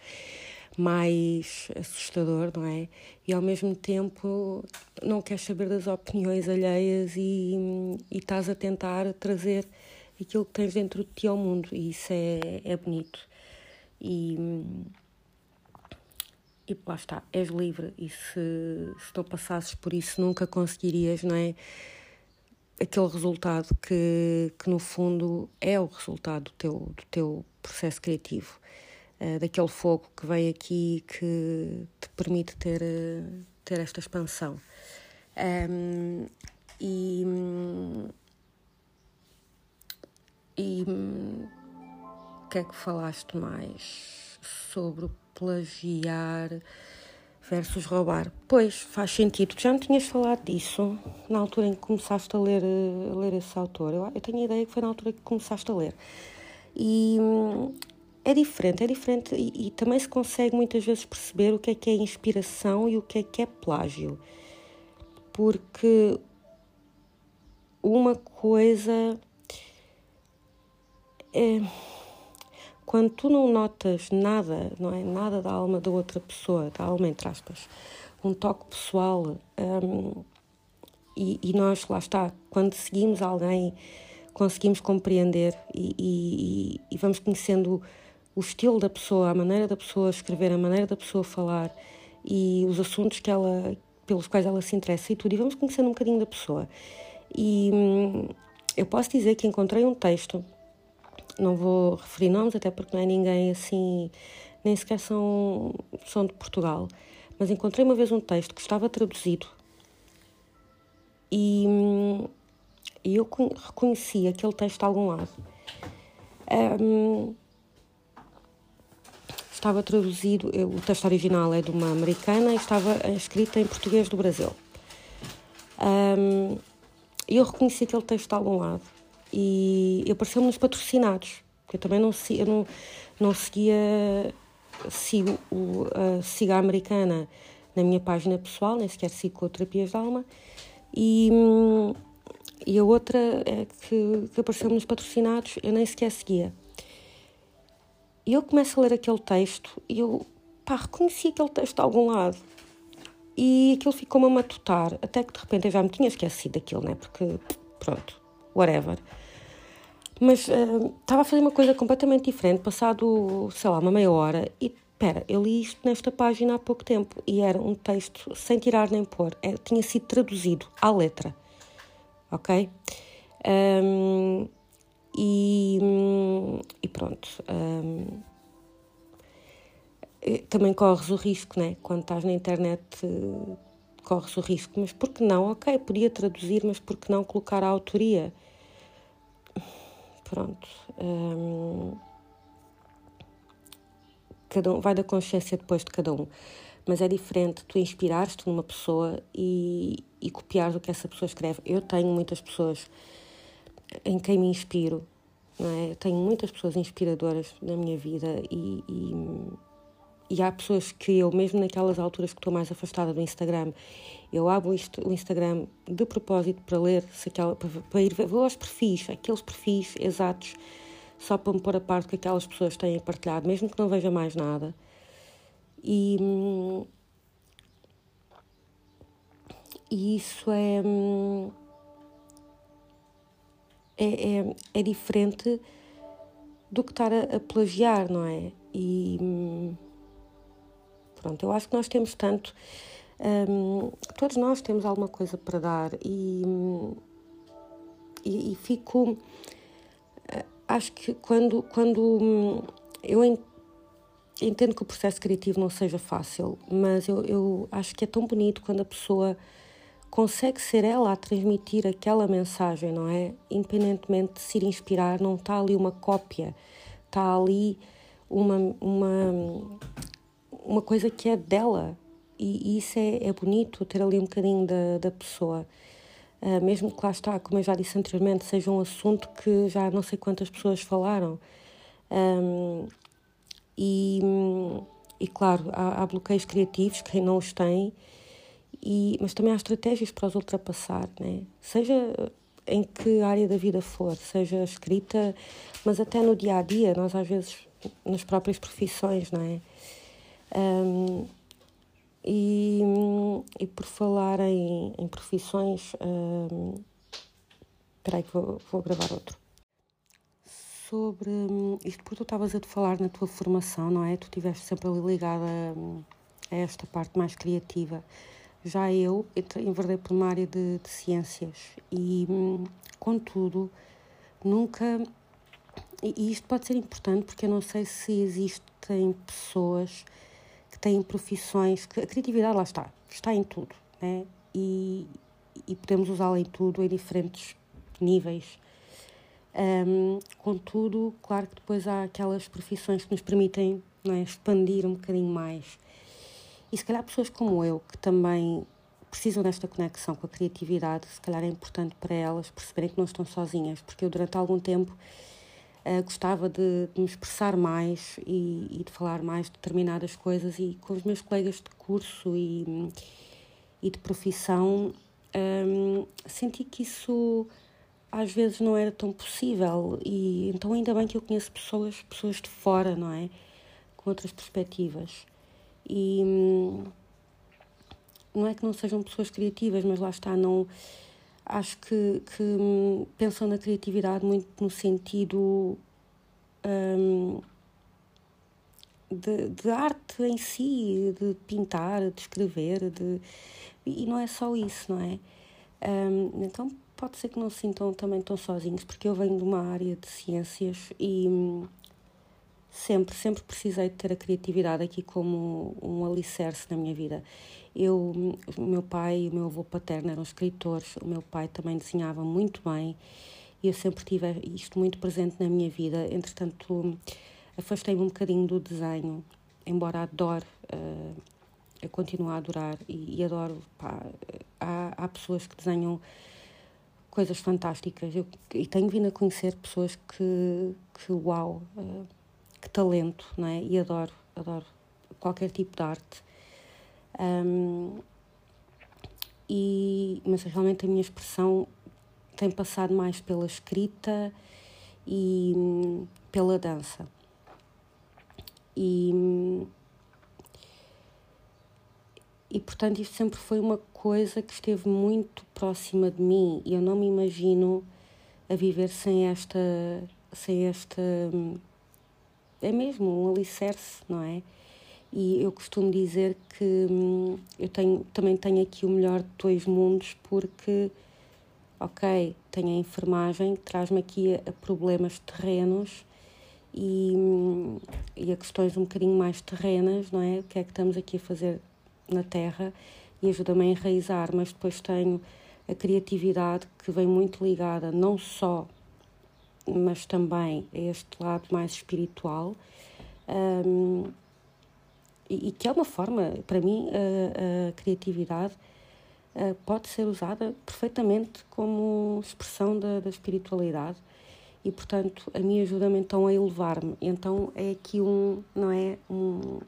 [SPEAKER 2] mais assustador, não é? E ao mesmo tempo não queres saber das opiniões alheias e, e estás a tentar trazer aquilo que tens dentro de ti ao mundo, e isso é, é bonito. E, e lá está, és livre, e se, se não passasses por isso nunca conseguirias, não é? Aquele resultado que, que no fundo é o resultado do teu, do teu processo criativo. Eh, daquele fogo que vem aqui que te permite ter, eh, ter esta expansão. Um, e, e o que é que falaste mais sobre plagiar versus roubar? Pois, faz sentido. Já me tinhas falado disso na altura em que começaste a ler, a ler esse autor. Eu, eu tenho a ideia que foi na altura que começaste a ler. E é diferente, é diferente e, e, também se consegue muitas vezes perceber o que é que é inspiração e o que é que é plágio. Porque uma coisa é quando tu não notas nada, não é nada da alma da outra pessoa, da alma entre aspas, um toque pessoal um, e, e, nós lá está, quando seguimos alguém conseguimos compreender e, e, e vamos conhecendo o estilo da pessoa, a maneira da pessoa escrever, a maneira da pessoa falar e os assuntos que ela, pelos quais ela se interessa e tudo, e vamos conhecendo um bocadinho da pessoa. E hum, eu posso dizer que encontrei um texto, não vou referir nomes, até porque não é ninguém assim, nem sequer são, são de Portugal, mas encontrei uma vez um texto que estava traduzido e, hum, eu reconheci aquele texto de algum lado. Um, estava traduzido, o texto original é de uma americana e estava escrita em português do Brasil. Um, eu reconheci aquele texto de algum lado e apareceu-me nos patrocinados, porque eu também não, eu não, não seguia, sigo o, a Americana na minha página pessoal, nem sequer sigo Terapias de Alma, e, e a outra é que, que apareceu-me nos patrocinados, eu nem sequer seguia. E eu começo a ler aquele texto e eu, pá, reconheci aquele texto de algum lado. E aquilo ficou-me a matutar, até que de repente eu já me tinha esquecido daquilo, né? Porque, pronto, whatever. Mas uh, estava a fazer uma coisa completamente diferente, passado, sei lá, uma meia hora, e espera, eu li isto nesta página há pouco tempo, e era um texto sem tirar nem pôr, é, tinha sido traduzido à letra, ok? Um, e, e pronto. Um, também corres o risco, né? Quando estás na internet, corres o risco. Mas por que não? Ok, podia traduzir, mas por que não colocar a autoria? Pronto. Um, cada um, vai da consciência depois de cada um. Mas é diferente tu inspirares-te numa pessoa e, e copiares o que essa pessoa escreve. Eu tenho muitas pessoas em quem me inspiro. Não é? Eu tenho muitas pessoas inspiradoras na minha vida e, e, e há pessoas que eu, mesmo naquelas alturas que estou mais afastada do Instagram, eu abro o Instagram de propósito para ler, se aquela, para, para ir ver, aos perfis, aqueles perfis exatos, só para me pôr a parte que aquelas pessoas têm partilhado, mesmo que não veja mais nada. E, e isso é, é, é, é diferente do que estar a, a plagiar, não é? E pronto, eu acho que nós temos tanto, um, todos nós temos alguma coisa para dar e, e, e fico, eh, acho que quando, quando hum, eu entendo que o processo criativo não seja fácil, mas eu, eu acho que é tão bonito quando a pessoa consegue ser ela a transmitir aquela mensagem, não é? Independentemente de se ir inspirar, não está ali uma cópia, está ali uma, uma, uma coisa que é dela. E, isso é, é bonito, ter ali um bocadinho da, da pessoa. Uh, mesmo que lá está, como eu já disse anteriormente, seja um assunto que já não sei quantas pessoas falaram. Um, e, e claro, há, há, bloqueios criativos, quem não os tem, e, mas também há estratégias para os ultrapassar, né? seja em que área da vida for, seja escrita, mas até no dia a dia, nós às vezes nas próprias profissões, não é? Um, e, e por falar em, em profissões, um, espera aí que vou, vou gravar outro. Sobre isto, porque tu estavas a te falar na tua formação, não é? Tu estiveste sempre ligada a, a esta parte mais criativa. Já eu enverdei por uma área de, de ciências e, contudo, nunca. E isto pode ser importante porque eu não sei se existem pessoas que têm profissões que a criatividade lá está, está em tudo, né? E, e podemos usá-la em tudo, em diferentes níveis. Um, contudo, claro que depois há aquelas profissões que nos permitem é, expandir um bocadinho mais. E se calhar pessoas como eu, que também precisam desta conexão com a criatividade, se calhar é importante para elas perceberem que não estão sozinhas, porque eu durante algum tempo Uh, gostava de, de, me expressar mais e, e, de falar mais de determinadas coisas e com os meus colegas de curso e, e de profissão um, senti que isso às vezes não era tão possível. E então ainda bem que eu conheço pessoas pessoas de fora não é? Com outras perspectivas e hum, não é que não sejam pessoas criativas mas lá está não acho que, que hum, pensam na criatividade muito no sentido um, de, de, arte em si, de pintar, de escrever, de, e não é só isso, não é? Um, então pode ser que não se sintam também tão sozinhos, porque eu venho de uma área de ciências e hum, sempre, sempre precisei de ter a criatividade aqui como um alicerce na minha vida. Eu, o meu pai e o meu avô paterno eram escritores, o meu pai também desenhava muito bem e eu sempre tive isto muito presente na minha vida. Entretanto, afastei-me um bocadinho do desenho, embora adore, uh, eu continuo a adorar e, e adoro. Pá, há, há pessoas que desenham coisas fantásticas eu, e tenho vindo a conhecer pessoas que, que uau, uh, que talento, não é? E adoro, adoro qualquer tipo de arte. Um, e, mas realmente a minha expressão tem passado mais pela escrita e hum, pela dança. E, e portanto, isto sempre foi uma coisa que esteve muito próxima de mim e eu não me imagino a viver sem esta. sem esta. Hum, é mesmo um alicerce, não é? E eu costumo dizer que hum, eu tenho, também tenho aqui o melhor de dois mundos, porque, ok, tenho a enfermagem que traz-me aqui a, a, problemas terrenos e, hum, e a questões um bocadinho mais terrenas, não é? O que é que estamos aqui a fazer na Terra e ajuda-me a enraizar, mas depois tenho a criatividade que vem muito ligada não só, mas também a este lado mais espiritual. Um, e, e, que é uma forma, para mim, a, a criatividade uh, pode ser usada perfeitamente como expressão da, da espiritualidade e, portanto, a mim ajuda-me então a elevar-me. Então é aqui um, não é, um,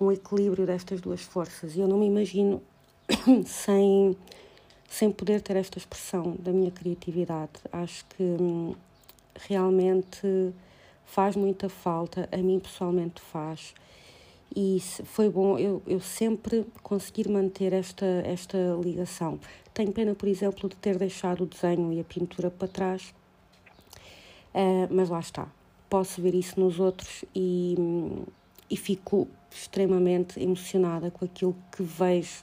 [SPEAKER 2] um equilíbrio destas duas forças. E eu não me imagino sem, sem poder ter esta expressão da minha criatividade. Acho que hum, realmente faz muita falta, a mim pessoalmente faz. E foi bom eu, eu sempre conseguir manter esta, esta ligação. Tenho pena, por exemplo, de ter deixado o desenho e a pintura para trás, uh, mas lá está. Posso ver isso nos outros e, e fico extremamente emocionada com aquilo que vejo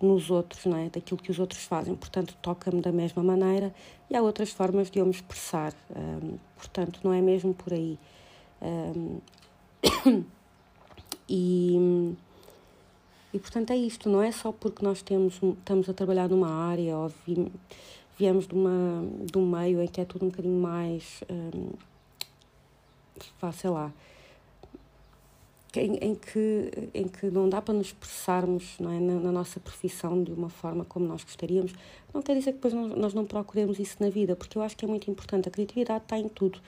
[SPEAKER 2] nos outros, não é? daquilo que os outros fazem. Portanto, toca-me da mesma maneira e há outras formas de eu me expressar. Um, portanto, não é mesmo por aí. Um, e, e, portanto, é isto. Não é só porque nós temos, estamos a trabalhar numa área ou vi, viemos de, uma, de um meio em que é tudo um bocadinho mais. Um, sei lá em, em, que, em que não dá para nos expressarmos não é, na, na, nossa profissão de uma forma como nós gostaríamos, não quer dizer que depois nós não procuremos isso na vida, porque eu acho que é muito importante. A criatividade está em tudo,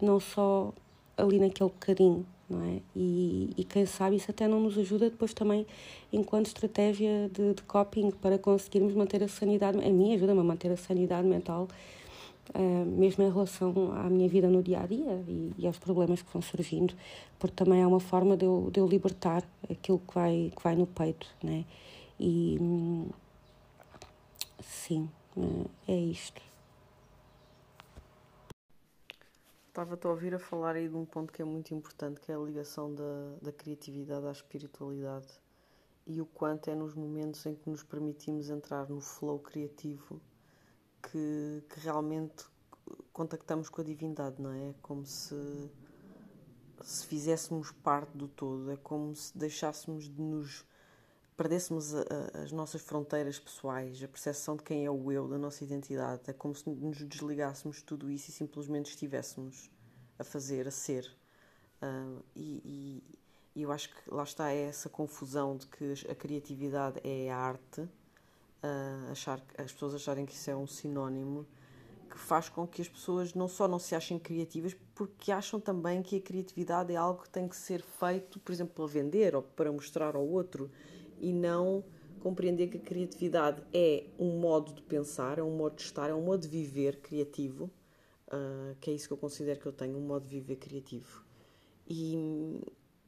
[SPEAKER 2] não só ali naquele bocadinho, não é? E, e quem sabe isso até não nos ajuda depois também enquanto estratégia de, de coping para conseguirmos manter a sanidade, a mim ajuda-me a manter a sanidade mental uh, mesmo em relação à minha vida no dia a dia e, e, aos problemas que vão surgindo, porque também é uma forma de eu, de eu libertar aquilo que vai, que vai no peito, né? E sim, é isto.
[SPEAKER 1] Estava-te a ouvir a falar aí de um ponto que é muito importante, que é a ligação da, da criatividade à espiritualidade e o quanto é nos momentos em que nos permitimos entrar no flow criativo que, que realmente contactamos com a divindade, não é? É como se, se fizéssemos parte do todo, é como se deixássemos de nos. perdêssemos a, a, as nossas fronteiras pessoais, a percepção de quem é o eu, da nossa identidade. É como se nos desligássemos de tudo isso e simplesmente estivéssemos a fazer, a ser. Uh, e, e, e eu acho que lá está essa confusão de que a criatividade é a arte uh, achar, as pessoas acharem que isso é um sinónimo que faz com que as pessoas não só não se achem criativas, porque acham também que a criatividade é algo que tem que ser feito, por exemplo, para vender ou para mostrar ao outro, e não compreender que a criatividade é um modo de pensar, é um modo de estar, é um modo de viver criativo, uh, que é isso que eu considero que eu tenho, um modo de viver criativo. E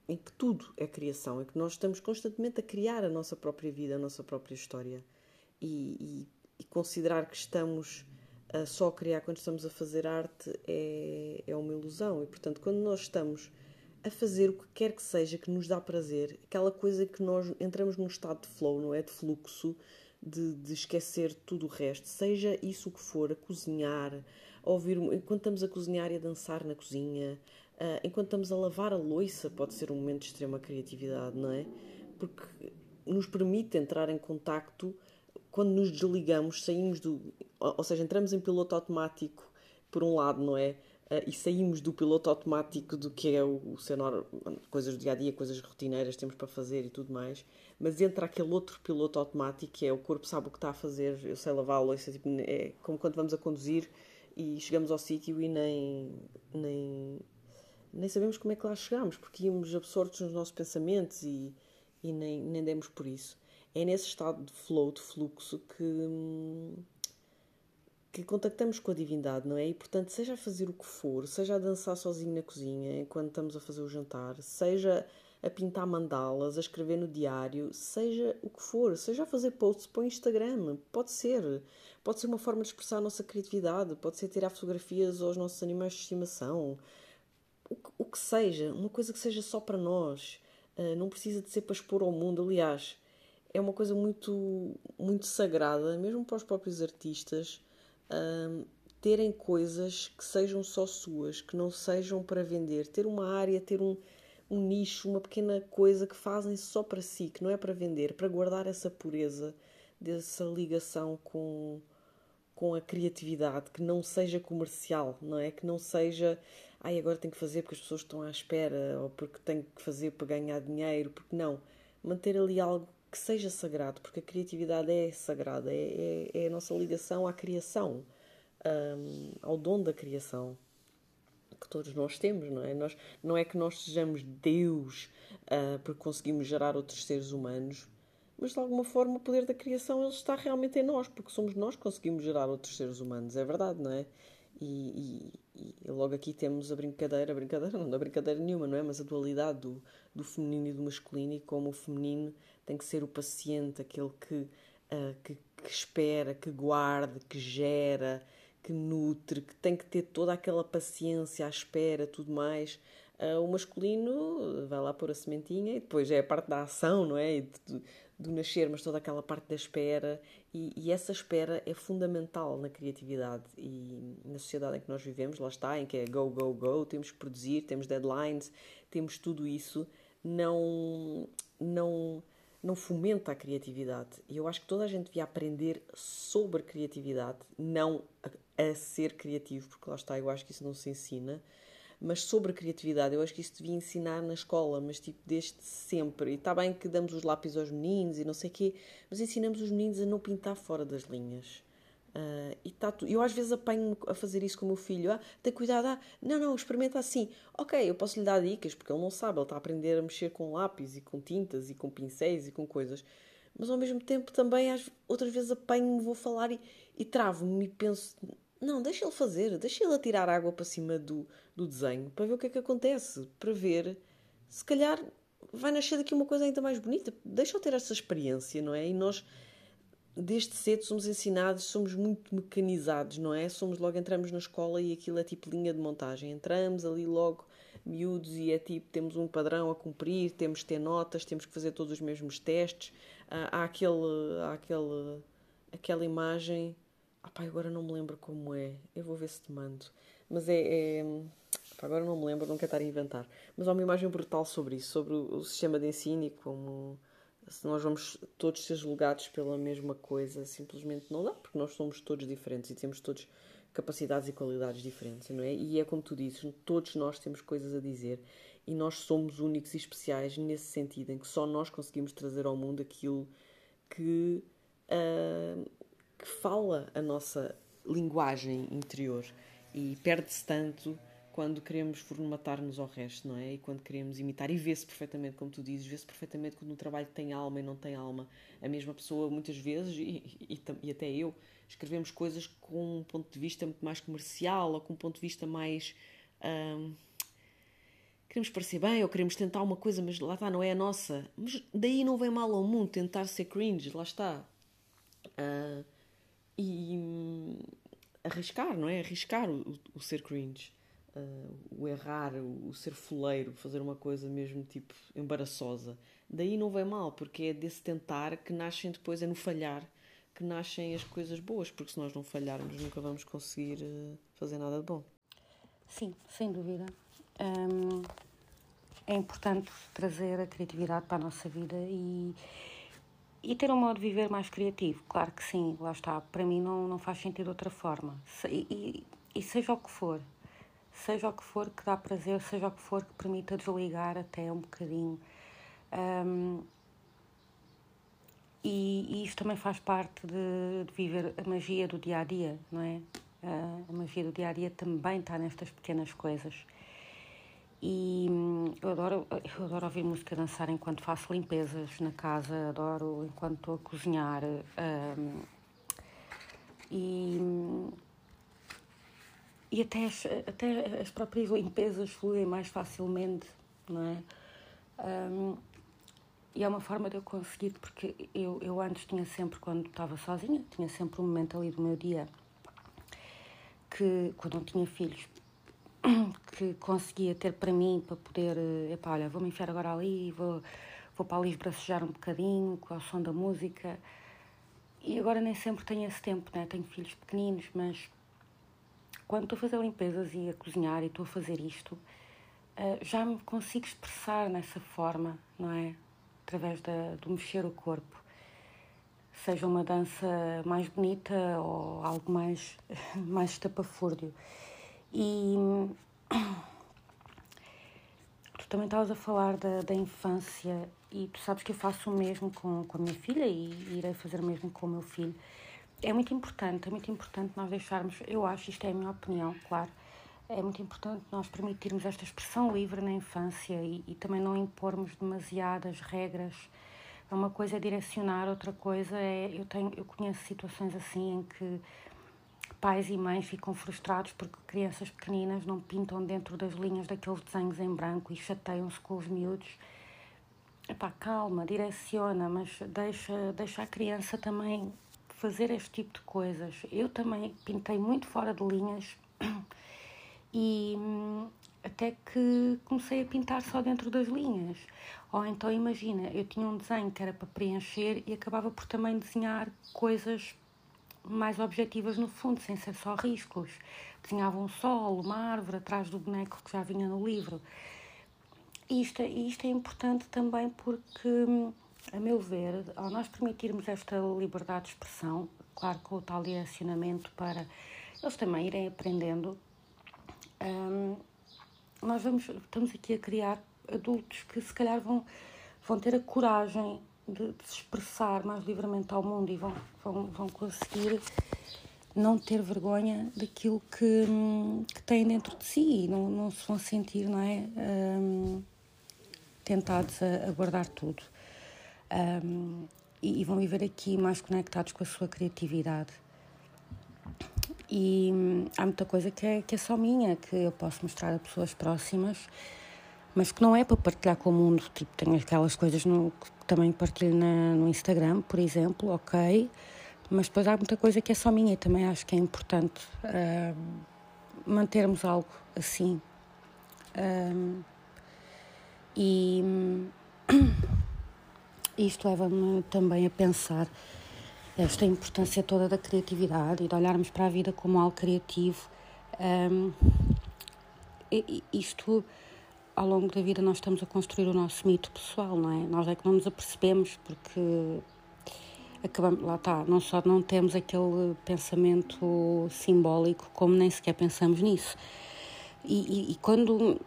[SPEAKER 1] em que tudo é criação, em que nós estamos constantemente a criar a nossa própria vida, a nossa própria história e, e, e considerar que estamos a só criar quando estamos a fazer arte é, é uma ilusão. E, portanto, quando nós estamos a fazer o que quer que seja que nos dá prazer, aquela coisa que nós entramos num estado de flow, não é? De fluxo, de, de esquecer tudo o resto, seja isso o que for, a cozinhar, a ouvir, enquanto estamos a cozinhar e a dançar na cozinha, uh, enquanto estamos a lavar a louça, pode ser um momento de extrema criatividade, não é? Porque nos permite entrar em contacto quando nos desligamos, saímos do. Ou seja, entramos em piloto automático, por um lado, não é? Uh, e saímos do piloto automático do que é o, o coisas do dia a dia, coisas rotineiras temos para fazer e tudo mais, mas entra aquele outro piloto automático que é o corpo sabe o que está a fazer, eu sei lavar a louça, tipo, é como quando vamos a conduzir e chegamos ao sítio e nem, nem, nem sabemos como é que lá chegamos, porque íamos absortos nos nossos pensamentos e, e nem, nem demos por isso é nesse estado de flow, de fluxo, que, que contactamos com a divindade, não é? E portanto, seja a fazer o que for, seja a dançar sozinho na cozinha enquanto estamos a fazer o jantar, seja a pintar mandalas, a escrever no diário, seja o que for, seja a fazer posts para o Instagram, pode ser. Pode ser uma forma de expressar a nossa criatividade, pode ser tirar fotografias aos nossos animais de estimação, o que, o que seja, uma coisa que seja só para nós. Uh, não precisa de ser para expor ao mundo. Aliás, é uma coisa muito, muito sagrada, mesmo para os próprios artistas, um, terem coisas que sejam só suas, que não sejam para vender, ter uma área, ter um, um nicho, uma pequena coisa que fazem só para si, que não é para vender, para guardar essa pureza, dessa ligação com, com a criatividade, que não seja comercial, não é? Que não seja, ai, agora tenho que fazer porque as pessoas estão à espera, ou porque tenho que fazer para ganhar dinheiro, porque não. Manter ali algo que seja sagrado, porque a criatividade é sagrada, é, é, é a nossa ligação à criação, um, ao dom da criação. que todos nós temos, não é? Nós, não é que nós sejamos Deus uh, porque conseguimos gerar outros seres humanos, mas de alguma forma o poder da criação ele está realmente em nós, porque somos nós que conseguimos gerar outros seres humanos, é verdade, não é? E, e, e, logo aqui temos a brincadeira, a brincadeira não dá brincadeira nenhuma, não é? Mas a dualidade do, do feminino e do masculino e como o feminino tem que ser o paciente, aquele que, uh, que, que espera, que guarda, que gera, que nutre, que tem que ter toda aquela paciência à espera, tudo mais. Uh, o masculino vai lá pôr a sementinha e depois é a parte da ação, não é? Do, do nascer, mas toda aquela parte da espera. E, e, essa espera é fundamental na criatividade e na sociedade em que nós vivemos, lá está, em que é go, go, go, temos que produzir, temos deadlines, temos tudo isso. Não, não não fomenta a criatividade. E eu acho que toda a gente devia aprender sobre criatividade, não a, a, ser criativo, porque lá está, eu acho que isso não se ensina. Mas sobre a criatividade, eu acho que isso devia ensinar na escola, mas tipo desde sempre. E está bem que damos os lápis aos meninos e não sei o quê, mas ensinamos os meninos a não pintar fora das linhas Uh, e tá tu... Eu às vezes apanho a fazer isso com o meu filho. Ah, tem cuidado. Ah, não, não, experimenta assim. Ok, eu posso lhe dar dicas, porque ele não sabe. Ele está a aprender a mexer com lápis e com tintas e com pincéis e com coisas. Mas ao mesmo tempo também às... outras vezes apanho-me, vou falar e, e travo-me e penso... Não, deixa ele fazer. Deixa ele atirar água para cima do, do desenho para ver o que é que acontece. Para ver... Se calhar vai nascer daqui uma coisa ainda mais bonita. Deixa ele ter essa experiência, não é? E nós desde cedo somos ensinados, somos muito mecanizados, não é? Somos logo, entramos na escola e aquilo é tipo linha de montagem. Entramos ali logo miúdos e é tipo, temos um padrão a cumprir, temos que ter notas, temos que fazer todos os mesmos testes. Ah, há aquele, há aquele, aquela imagem, ah agora não me lembro como é, eu vou ver se te mando. Mas é, é agora não me lembro, não quero estar a inventar. Mas há uma imagem brutal sobre isso, sobre o, o sistema de ensino e como se nós vamos todos ser julgados pela mesma coisa, simplesmente não dá, porque nós somos todos diferentes e temos todos capacidades e qualidades diferentes, não é? E é como tu dizes, todos nós temos coisas a dizer e nós somos únicos e especiais nesse sentido, em que só nós conseguimos trazer ao mundo aquilo que, uh, que fala a nossa linguagem interior e perde-se tanto quando queremos formatar-nos ao resto, não é? E quando queremos imitar, e vê-se perfeitamente, como tu dizes, vê-se perfeitamente quando um trabalho tem alma e não tem alma. A mesma pessoa, muitas vezes, e, e, e, até eu, escrevemos coisas com um ponto de vista muito mais comercial ou com um ponto de vista mais. Hum, queremos parecer bem ou queremos tentar uma coisa, mas lá está, não é a nossa. Mas daí não vem mal ao mundo tentar ser cringe, lá está. Uh, e hum, arriscar, não é? Arriscar o, o ser cringe uh, o errar, o, o, ser foleiro, fazer uma coisa mesmo tipo embaraçosa. Daí não vem mal, porque é desse tentar que nascem depois, é no falhar que nascem as coisas boas, porque se nós não falharmos nunca vamos conseguir uh, fazer nada de bom.
[SPEAKER 2] Sim, sem dúvida. Um, é importante trazer a criatividade para a nossa vida e, e ter um modo de viver mais criativo. Claro que sim, lá está. Para mim não, não faz sentido outra forma. E, e, e seja o que for, seja o que for que dá prazer, seja o que for que permita desligar até um bocadinho. Um, e, e, isto também faz parte de, de, viver a magia do dia a dia, não é? Uh, a magia do dia a dia também está nestas pequenas coisas. E hum, eu adoro, eu adoro ouvir música dançar enquanto faço limpezas na casa, adoro enquanto estou a cozinhar. Um, e hum, e até as, até as próprias limpezas fluem mais facilmente, não é? Um, e é uma forma de eu conseguir, porque eu, eu antes tinha sempre, quando estava sozinha, tinha sempre um momento ali do meu dia que, quando não tinha filhos, que conseguia ter para mim, para poder, epá, olha, vou-me enfiar agora ali, vou, vou para ali esbracejar um bocadinho com o som da música. E agora nem sempre tenho esse tempo, né? Tenho filhos pequeninos, mas quando estou a fazer limpezas e a cozinhar e estou a fazer isto, uh, já me consigo expressar nessa forma, não é? Através da, do mexer o corpo. Seja uma dança mais bonita ou algo mais, mais estapafúrdio. E tu também estavas a falar da, da infância e tu sabes que eu faço o mesmo com, com a minha filha e irei fazer o mesmo com o meu filho é muito importante, é muito importante nós deixarmos, eu acho, isto é a minha opinião, claro, é muito importante nós permitirmos esta expressão livre na infância e, e também não impormos demasiadas regras. Uma coisa é direcionar, outra coisa é. Eu, tenho, eu conheço situações assim em que pais e mães ficam frustrados porque crianças pequeninas não pintam dentro das linhas daqueles desenhos em branco e chateiam-se com os miúdos. Epá, calma, direciona, mas deixa, deixa a criança também fazer este tipo de coisas. Eu também pintei muito fora de linhas e hum, até que comecei a pintar só dentro das linhas. Ou então imagina, eu tinha um desenho que era para preencher e acabava por também desenhar coisas mais objetivas no fundo, sem ser só riscos. Desenhava um sol, uma árvore atrás do boneco que já vinha no livro. Isto, é, isto é importante também porque, hum, a meu ver, ao nós permitirmos esta liberdade de expressão, claro com o tal direcionamento para eles também irem aprendendo um, nós vamos, estamos aqui a criar adultos que se calhar vão, vão ter a coragem de, de se expressar mais livremente ao mundo e vão, vão, vão conseguir não ter vergonha daquilo que, que têm dentro de si e não, não se vão sentir não é, um, tentados a, a, guardar tudo. Um, e, e vão viver aqui mais conectados com a sua criatividade. E hum, há muita coisa que é, que é só minha, que eu posso mostrar a pessoas próximas, mas que não é para partilhar com o mundo. Tipo, tenho aquelas coisas no, que também partilho na, no Instagram, por exemplo, ok. Mas depois há muita coisa que é só minha e também acho que é importante uh, mantermos algo assim. Uh, e isto leva-me também a pensar esta importância toda da criatividade e de olharmos para a vida como algo criativo. Um, isto, ao longo da vida, nós estamos a construir o nosso mito pessoal, não é? Nós é que não nos apercebemos porque acabamos, lá está, não só não temos aquele pensamento simbólico, como nem sequer pensamos nisso. E, e, e quando,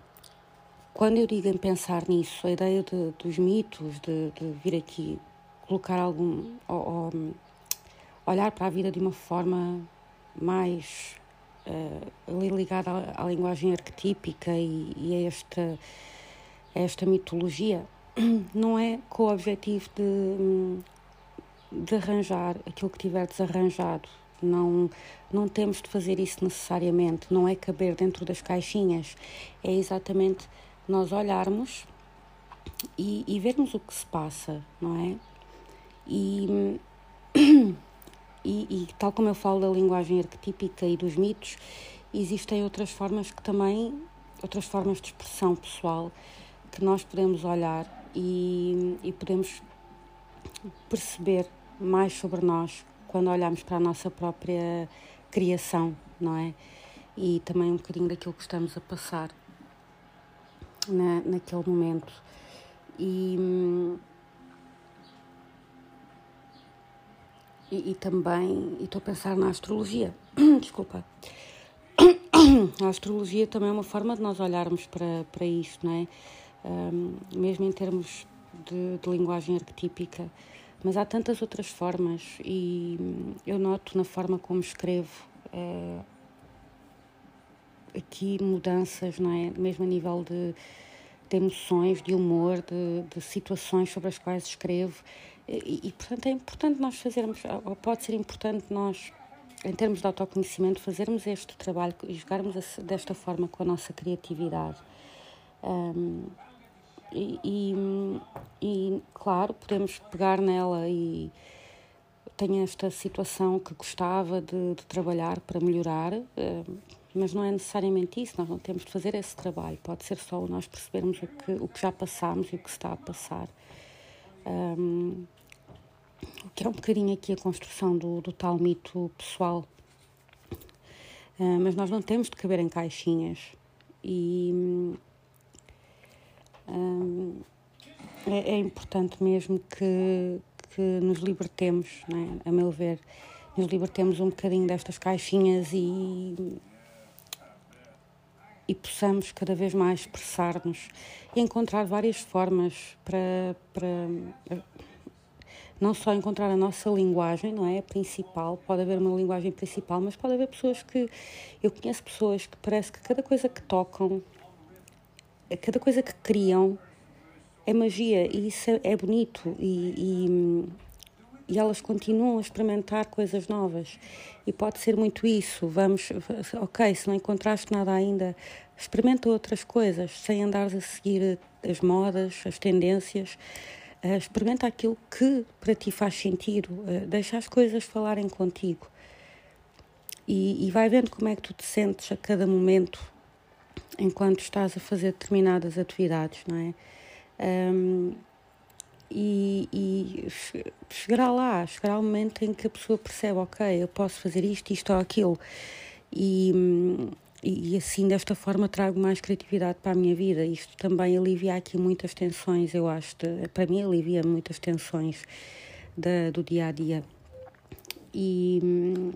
[SPEAKER 2] quando eu digo em pensar nisso, a ideia de, dos mitos, de, de vir aqui colocar algum. Ou, ou, olhar para a vida de uma forma mais uh, ligada à, à, linguagem arquetípica e, e a, esta, a esta mitologia, não é com o objetivo de, de arranjar aquilo que tiver desarranjado. Não, não temos de fazer isso necessariamente, não é caber dentro das caixinhas, é exatamente nós olharmos e, e vermos o que se passa, não é? E E, e, tal como eu falo da linguagem arquetípica e dos mitos, existem outras formas que também, outras formas de expressão pessoal que nós podemos olhar e, e podemos perceber mais sobre nós quando olhamos para a nossa própria criação, não é? E também um bocadinho daquilo que estamos a passar na, naquele momento. E e, e também estou a pensar na astrologia. Desculpa. A astrologia também é uma forma de nós olharmos para, para isto, não é? Um, mesmo em termos de, de, linguagem arquetípica. Mas há tantas outras formas e eu noto na forma como escrevo uh, aqui mudanças, não é? Mesmo a nível de, de emoções, de humor, de, de situações sobre as quais escrevo e, e, portanto, é importante nós fazermos, ou pode ser importante nós, em termos de autoconhecimento, fazermos este trabalho e jogarmos desta forma com a nossa criatividade. Um, e, e, e, claro, podemos pegar nela e tenho esta situação que gostava de, de trabalhar para melhorar, mas não é necessariamente isso, nós não temos de fazer esse trabalho, pode ser só nós percebermos o que, o que já passamos e o que está a passar. Um, que é um bocadinho aqui a construção do, do tal mito pessoal. Uh, mas nós não temos de caber em caixinhas. E um, é, é, importante mesmo que, que nos libertemos, é? a meu ver, nos libertemos um bocadinho destas caixinhas e, e possamos cada vez mais expressar-nos e encontrar várias formas para, para não só encontrar a nossa linguagem, não é? A principal, pode haver uma linguagem principal, mas pode haver pessoas que. Eu conheço pessoas que parece que cada coisa que tocam, cada coisa que criam, é magia e isso é, é bonito e, e, e, elas continuam a experimentar coisas novas e pode ser muito isso vamos ok se não encontraste nada ainda experimenta outras coisas sem andares a seguir as modas as tendências experimenta aquilo que para ti faz sentido uh, deixa as coisas falarem contigo e, e vai vendo como é que tu te sentes a cada momento enquanto estás a fazer determinadas atividades não é um, e, e chegará lá, chegará o momento em que a pessoa percebe, ok, eu posso fazer isto, isto ou aquilo. E, e assim, desta forma, trago mais criatividade para a minha vida. Isto também alivia aqui muitas tensões, eu acho. De, para mim, alivia muitas tensões do dia a dia. E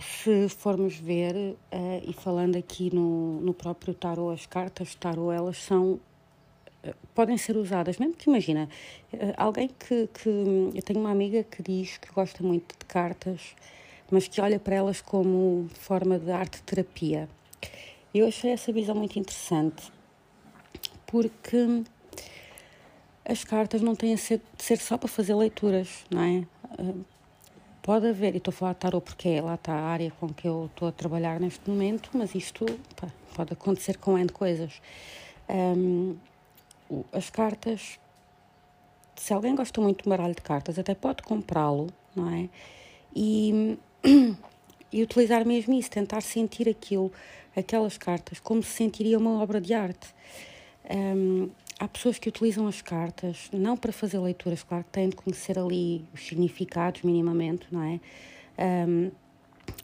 [SPEAKER 2] se formos ver, uh, e falando aqui no, no próprio tarot, as cartas de tarot, elas são uh, podem ser usadas, mesmo que imagina, uh, alguém que, que. Eu tenho uma amiga que diz que gosta muito de cartas, mas que olha para elas como forma de arte-terapia. Eu achei essa visão muito interessante, porque as cartas não têm a ser, de ser só para fazer leituras, não é? Pode haver, e estou a falar de tarot porque lá está a área com que eu estou a trabalhar neste momento, mas isto pá, pode acontecer com N coisas. Um, as cartas, se alguém gosta muito de baralho de cartas, até pode comprá-lo, não é? E, e utilizar mesmo isso, tentar sentir aquilo, aquelas cartas, como se sentiria uma obra de arte. Um, há pessoas que utilizam as cartas não para fazer leituras, claro que têm de conhecer ali os significados minimamente, não é? Um,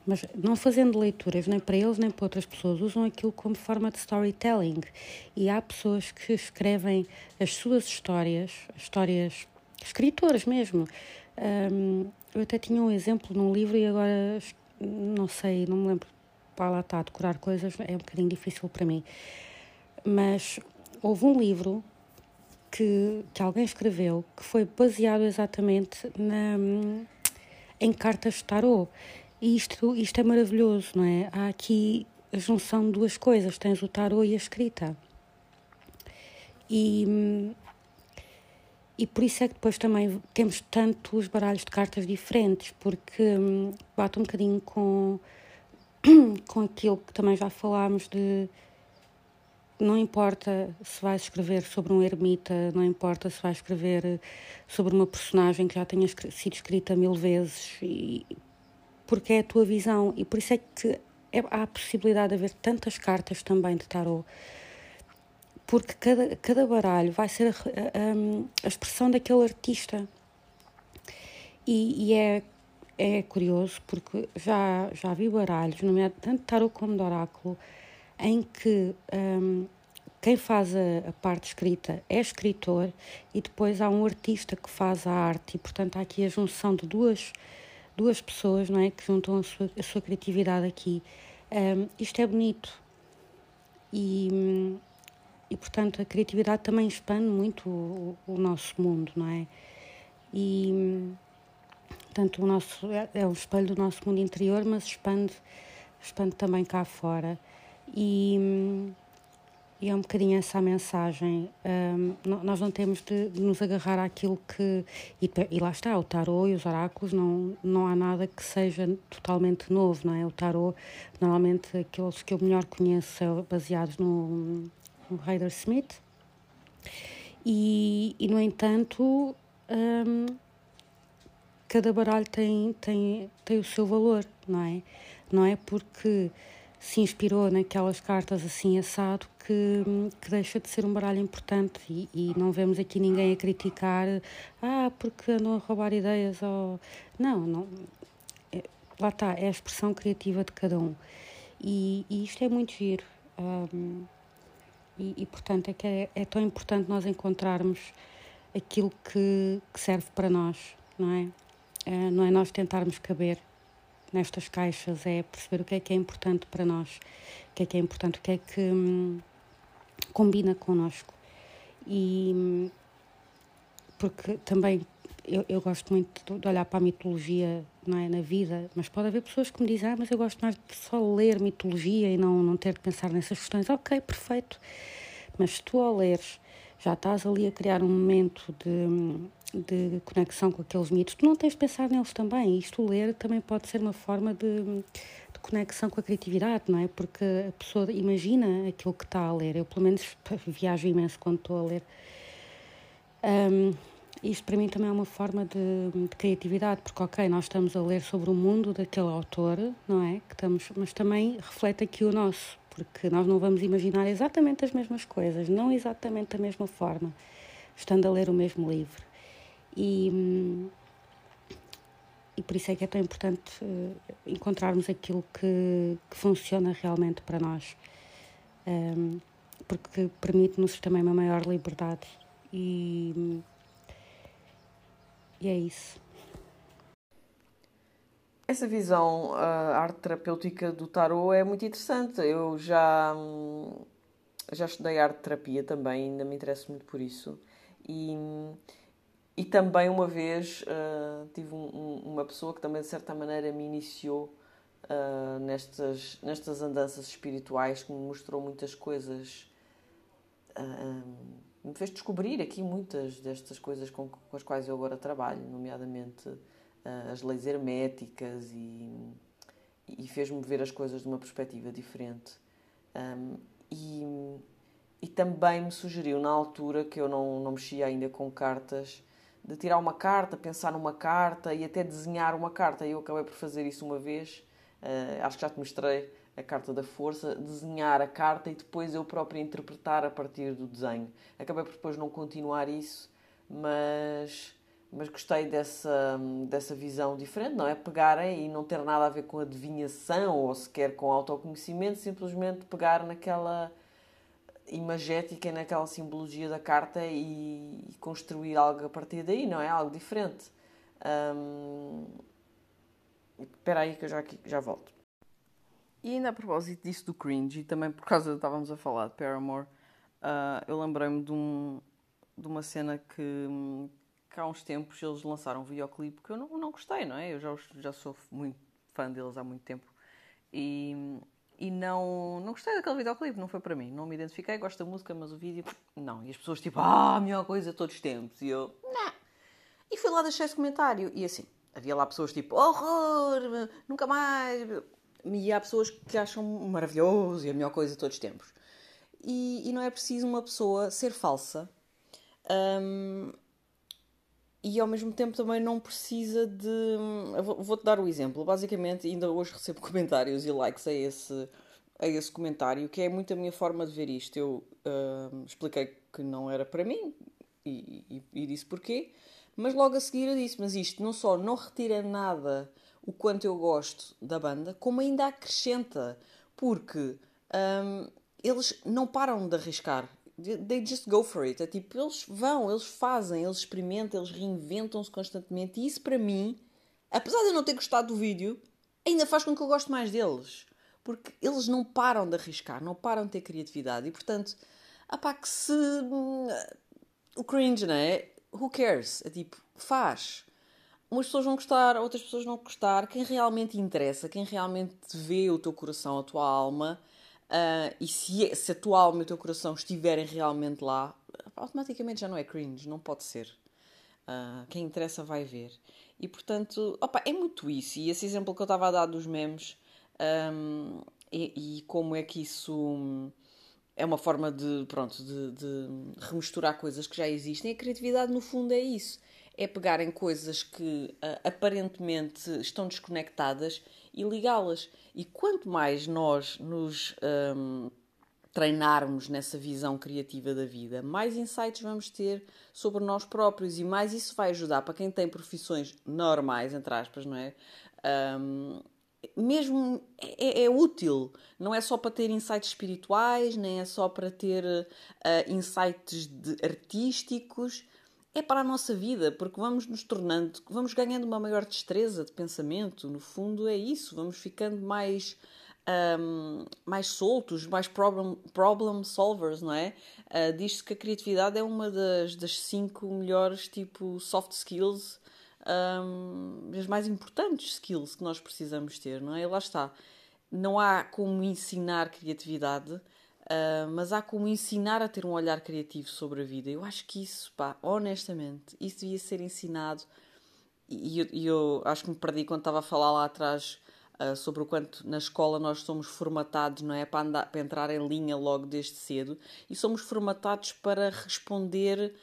[SPEAKER 2] mas não fazendo leituras nem para eles nem para outras pessoas, usam aquilo como forma de storytelling. E há pessoas que escrevem as suas histórias, histórias escritoras mesmo. Um, eu até tinha um exemplo num livro e agora não sei, não me lembro. Para lá está, decorar coisas é um bocadinho difícil para mim. Mas houve um livro que, que alguém escreveu que foi baseado exatamente na, em cartas de tarot. E isto, isto é maravilhoso, não é? Há aqui a junção de duas coisas: tens o tarot e a escrita. E, e por isso é que depois também temos tantos baralhos de cartas diferentes, porque hum, bate um bocadinho com, com aquilo que também já falámos de não importa se vais escrever sobre um ermita, não importa se vais escrever sobre uma personagem que já tenha sido escrita mil vezes, e, porque é a tua visão, e por isso é que é, há a possibilidade de haver tantas cartas também de tarot, porque cada, cada baralho vai ser a, a, a expressão daquele artista. E, e, é, é curioso, porque já, já vi baralhos, tanto de tarot como de oráculo, em que um, quem faz a, a, parte escrita é escritor e depois há um artista que faz a arte. E portanto há aqui a junção de duas duas pessoas não é que juntam a sua, a sua criatividade aqui. Um, isto é bonito. E, e portanto a criatividade também expande muito o, o nosso mundo não é e portanto o nosso é, é o espelho do nosso mundo interior mas expande expande também cá fora e, e é um bocadinho essa a mensagem. Um, nós não temos de, de, nos agarrar àquilo que. E, e, lá está, o tarô e os oráculos, não, não há nada que seja totalmente novo, não é? O tarô, normalmente, aqueles que eu melhor conheço são baseados no, Heider Smith. E, e no entanto, um, cada baralho tem, tem, tem o seu valor, não é? Não é porque se inspirou naquelas cartas assim assado que, que deixa de ser um baralho importante e, e, não vemos aqui ninguém a criticar ah, porque andam a roubar ideias ou... Não, não é, lá está, é a expressão criativa de cada um e, e isto é muito giro um, e, e, portanto é que é, é, tão importante nós encontrarmos aquilo que, que serve para nós, não é? Uh, não é nós tentarmos caber nestas caixas é perceber o que é que é importante para nós, o que é que é importante, o que é que hum, combina connosco. E hum, porque também eu, eu, gosto muito de olhar para a mitologia não é, na vida, mas pode haver pessoas que me dizem, ah, mas eu gosto mais de só ler mitologia e não, não ter de pensar nessas questões. Ok, perfeito. Mas se tu ao leres já estás ali a criar um momento de, de conexão com aqueles mitos, tu não tens de pensar neles também. Isto ler também pode ser uma forma de, de conexão com a criatividade, não é? Porque a pessoa imagina aquilo que está a ler. Eu, pelo menos, viajo imenso quando estou a ler. Um, isto para mim também é uma forma de, de, criatividade, porque ok, nós estamos a ler sobre o mundo daquele autor, não é? Que estamos, mas também reflete aqui o nosso, porque nós não vamos imaginar exatamente as mesmas coisas, não exatamente da mesma forma, estando a ler o mesmo livro. E, e por isso é que é tão importante uh, encontrarmos aquilo que, que, funciona realmente para nós, porque permite-nos também uma maior liberdade. E, e é isso.
[SPEAKER 1] Essa visão, a arte terapêutica do tarot é muito interessante. Eu já, já estudei arte terapia também, ainda me interesso muito por isso. E, e também uma vez uh, tive um, um, uma pessoa que também de certa maneira me iniciou uh, nestas, nestas andanças espirituais, que me mostrou muitas coisas. Uh, me fez descobrir aqui muitas destas coisas com, com as quais eu agora trabalho, nomeadamente uh, as leis herméticas e, e fez-me ver as coisas de uma perspectiva diferente. Um, e, e também me sugeriu na altura que eu não, não mexia ainda com cartas de tirar uma carta, pensar numa carta e até desenhar uma carta. Eu acabei por fazer isso uma vez, uh, acho que já te mostrei a carta da força, desenhar a carta e depois eu própria interpretar a partir do desenho. Acabei por depois não continuar isso, mas, mas gostei dessa, dessa visão diferente, não é? Pegarem e não ter nada a ver com adivinhação ou sequer com autoconhecimento, simplesmente pegar naquela imagética e naquela simbologia da carta e, e, construir algo a partir daí, não é? Algo diferente. Espera aí que eu já, já volto. E ainda a propósito disso do cringe, e também por causa de estávamos a falar de Paramore, uh, eu lembrei-me de, um, de uma cena que, que há uns tempos eles lançaram um videoclipe que eu não, não gostei, não é? Eu já, já sou muito fã deles há muito tempo e, e não, não gostei daquele videoclipe, não foi para mim. Não me identifiquei, gosto da música, mas o vídeo, não. E as pessoas tipo, ah, a melhor coisa de todos os tempos. E eu, não. E fui lá deixar esse comentário e assim, havia lá pessoas tipo, horror, nunca mais e há pessoas que acham maravilhoso e a melhor coisa de todos os tempos. E, e não é preciso uma pessoa ser falsa um, e ao mesmo tempo também não precisa de. Vou-te dar o um exemplo. Basicamente, ainda hoje recebo comentários e likes a esse, a esse comentário, que é muito a minha forma de ver isto. Eu uh, expliquei que não era para mim e, e, e, disse porquê, mas logo a seguir eu disse: Mas isto não só não retira nada o quanto eu gosto da banda, como ainda acrescenta, porque um, eles não param de arriscar. They just go for it. É tipo, eles vão, eles fazem, eles experimentam, eles reinventam-se constantemente. E isso para mim, apesar de eu não ter gostado do vídeo, ainda faz com que eu goste mais deles. Porque eles não param de arriscar, não param de ter criatividade. E portanto, apá, que se. Hum, o cringe, não é? Who cares? É tipo, faz umas pessoas vão gostar, outras pessoas não gostar. Quem realmente interessa, quem realmente vê o teu coração, a tua alma, uh, e se, é, se a tua alma e o teu coração estiverem realmente lá, automaticamente já não é cringe, não pode ser. Uh, quem interessa vai ver. E portanto, opa, é muito isso. E esse exemplo que eu estava a dar dos memes, um, e, e, como é que isso é uma forma de, pronto, de, de remisturar coisas que já existem. A criatividade, no fundo, é isso é pegar em coisas que uh, aparentemente estão desconectadas e ligá-las. E quanto mais nós nos um, treinarmos nessa visão criativa da vida, mais insights vamos ter sobre nós próprios e mais isso vai ajudar para quem tem profissões normais, entre aspas, não é? Um, mesmo é, é, útil, não é só para ter insights espirituais, nem é só para ter uh, insights de, artísticos, é para a nossa vida, porque vamos nos tornando, vamos ganhando uma maior destreza de pensamento, no fundo é isso, vamos ficando mais um, mais soltos, mais problem, problem solvers, não é? Uh, Diz-se que a criatividade é uma das, das cinco melhores tipo soft skills, um, as mais importantes skills que nós precisamos ter, não é? E lá está. Não há como ensinar criatividade, uh, mas há como ensinar a ter um olhar criativo sobre a vida. Eu acho que isso, pá, honestamente, isso devia ser ensinado. E eu, eu acho que me perdi quando estava a falar lá atrás Uh, sobre o quanto na escola nós somos formatados, não é? Para, andar, para entrar em linha logo desde cedo e somos formatados para responder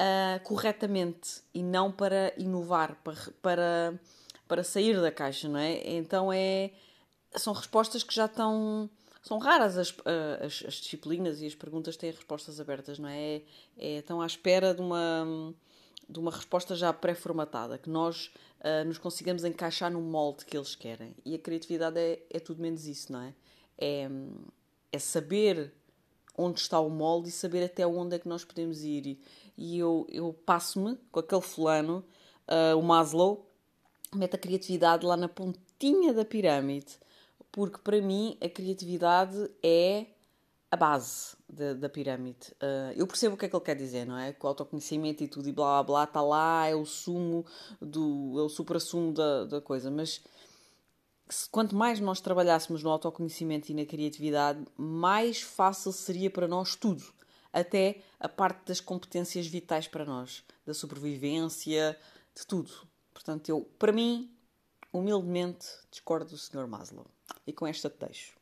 [SPEAKER 1] uh, corretamente e não para inovar, para, para, para sair da caixa, não é? Então é, são respostas que já estão. São raras as, ah, as, as disciplinas e as perguntas têm respostas abertas, não é? é? é estão à espera de uma de uma resposta já pré-formatada, que nós uh, nos consigamos encaixar no molde que eles querem. E a criatividade é, é tudo menos isso, não é? é? É saber onde está o molde e saber até onde é que nós podemos ir. E eu, eu passo-me com aquele fulano, uh, o Maslow, mete a criatividade lá na pontinha da pirâmide, porque para mim a criatividade é a base da, da pirâmide. Uh, eu percebo o que é que ele quer dizer, não é? Que o autoconhecimento e tudo e blá blá blá está lá, é o sumo, do, é o supra-sumo da, da coisa, mas quanto mais nós trabalhássemos no autoconhecimento e na criatividade, mais fácil seria para nós tudo. Até a parte das competências vitais para nós, da sobrevivência, de tudo. Portanto, eu, para mim, humildemente, discordo do Sr. Maslow. E com esta te deixo.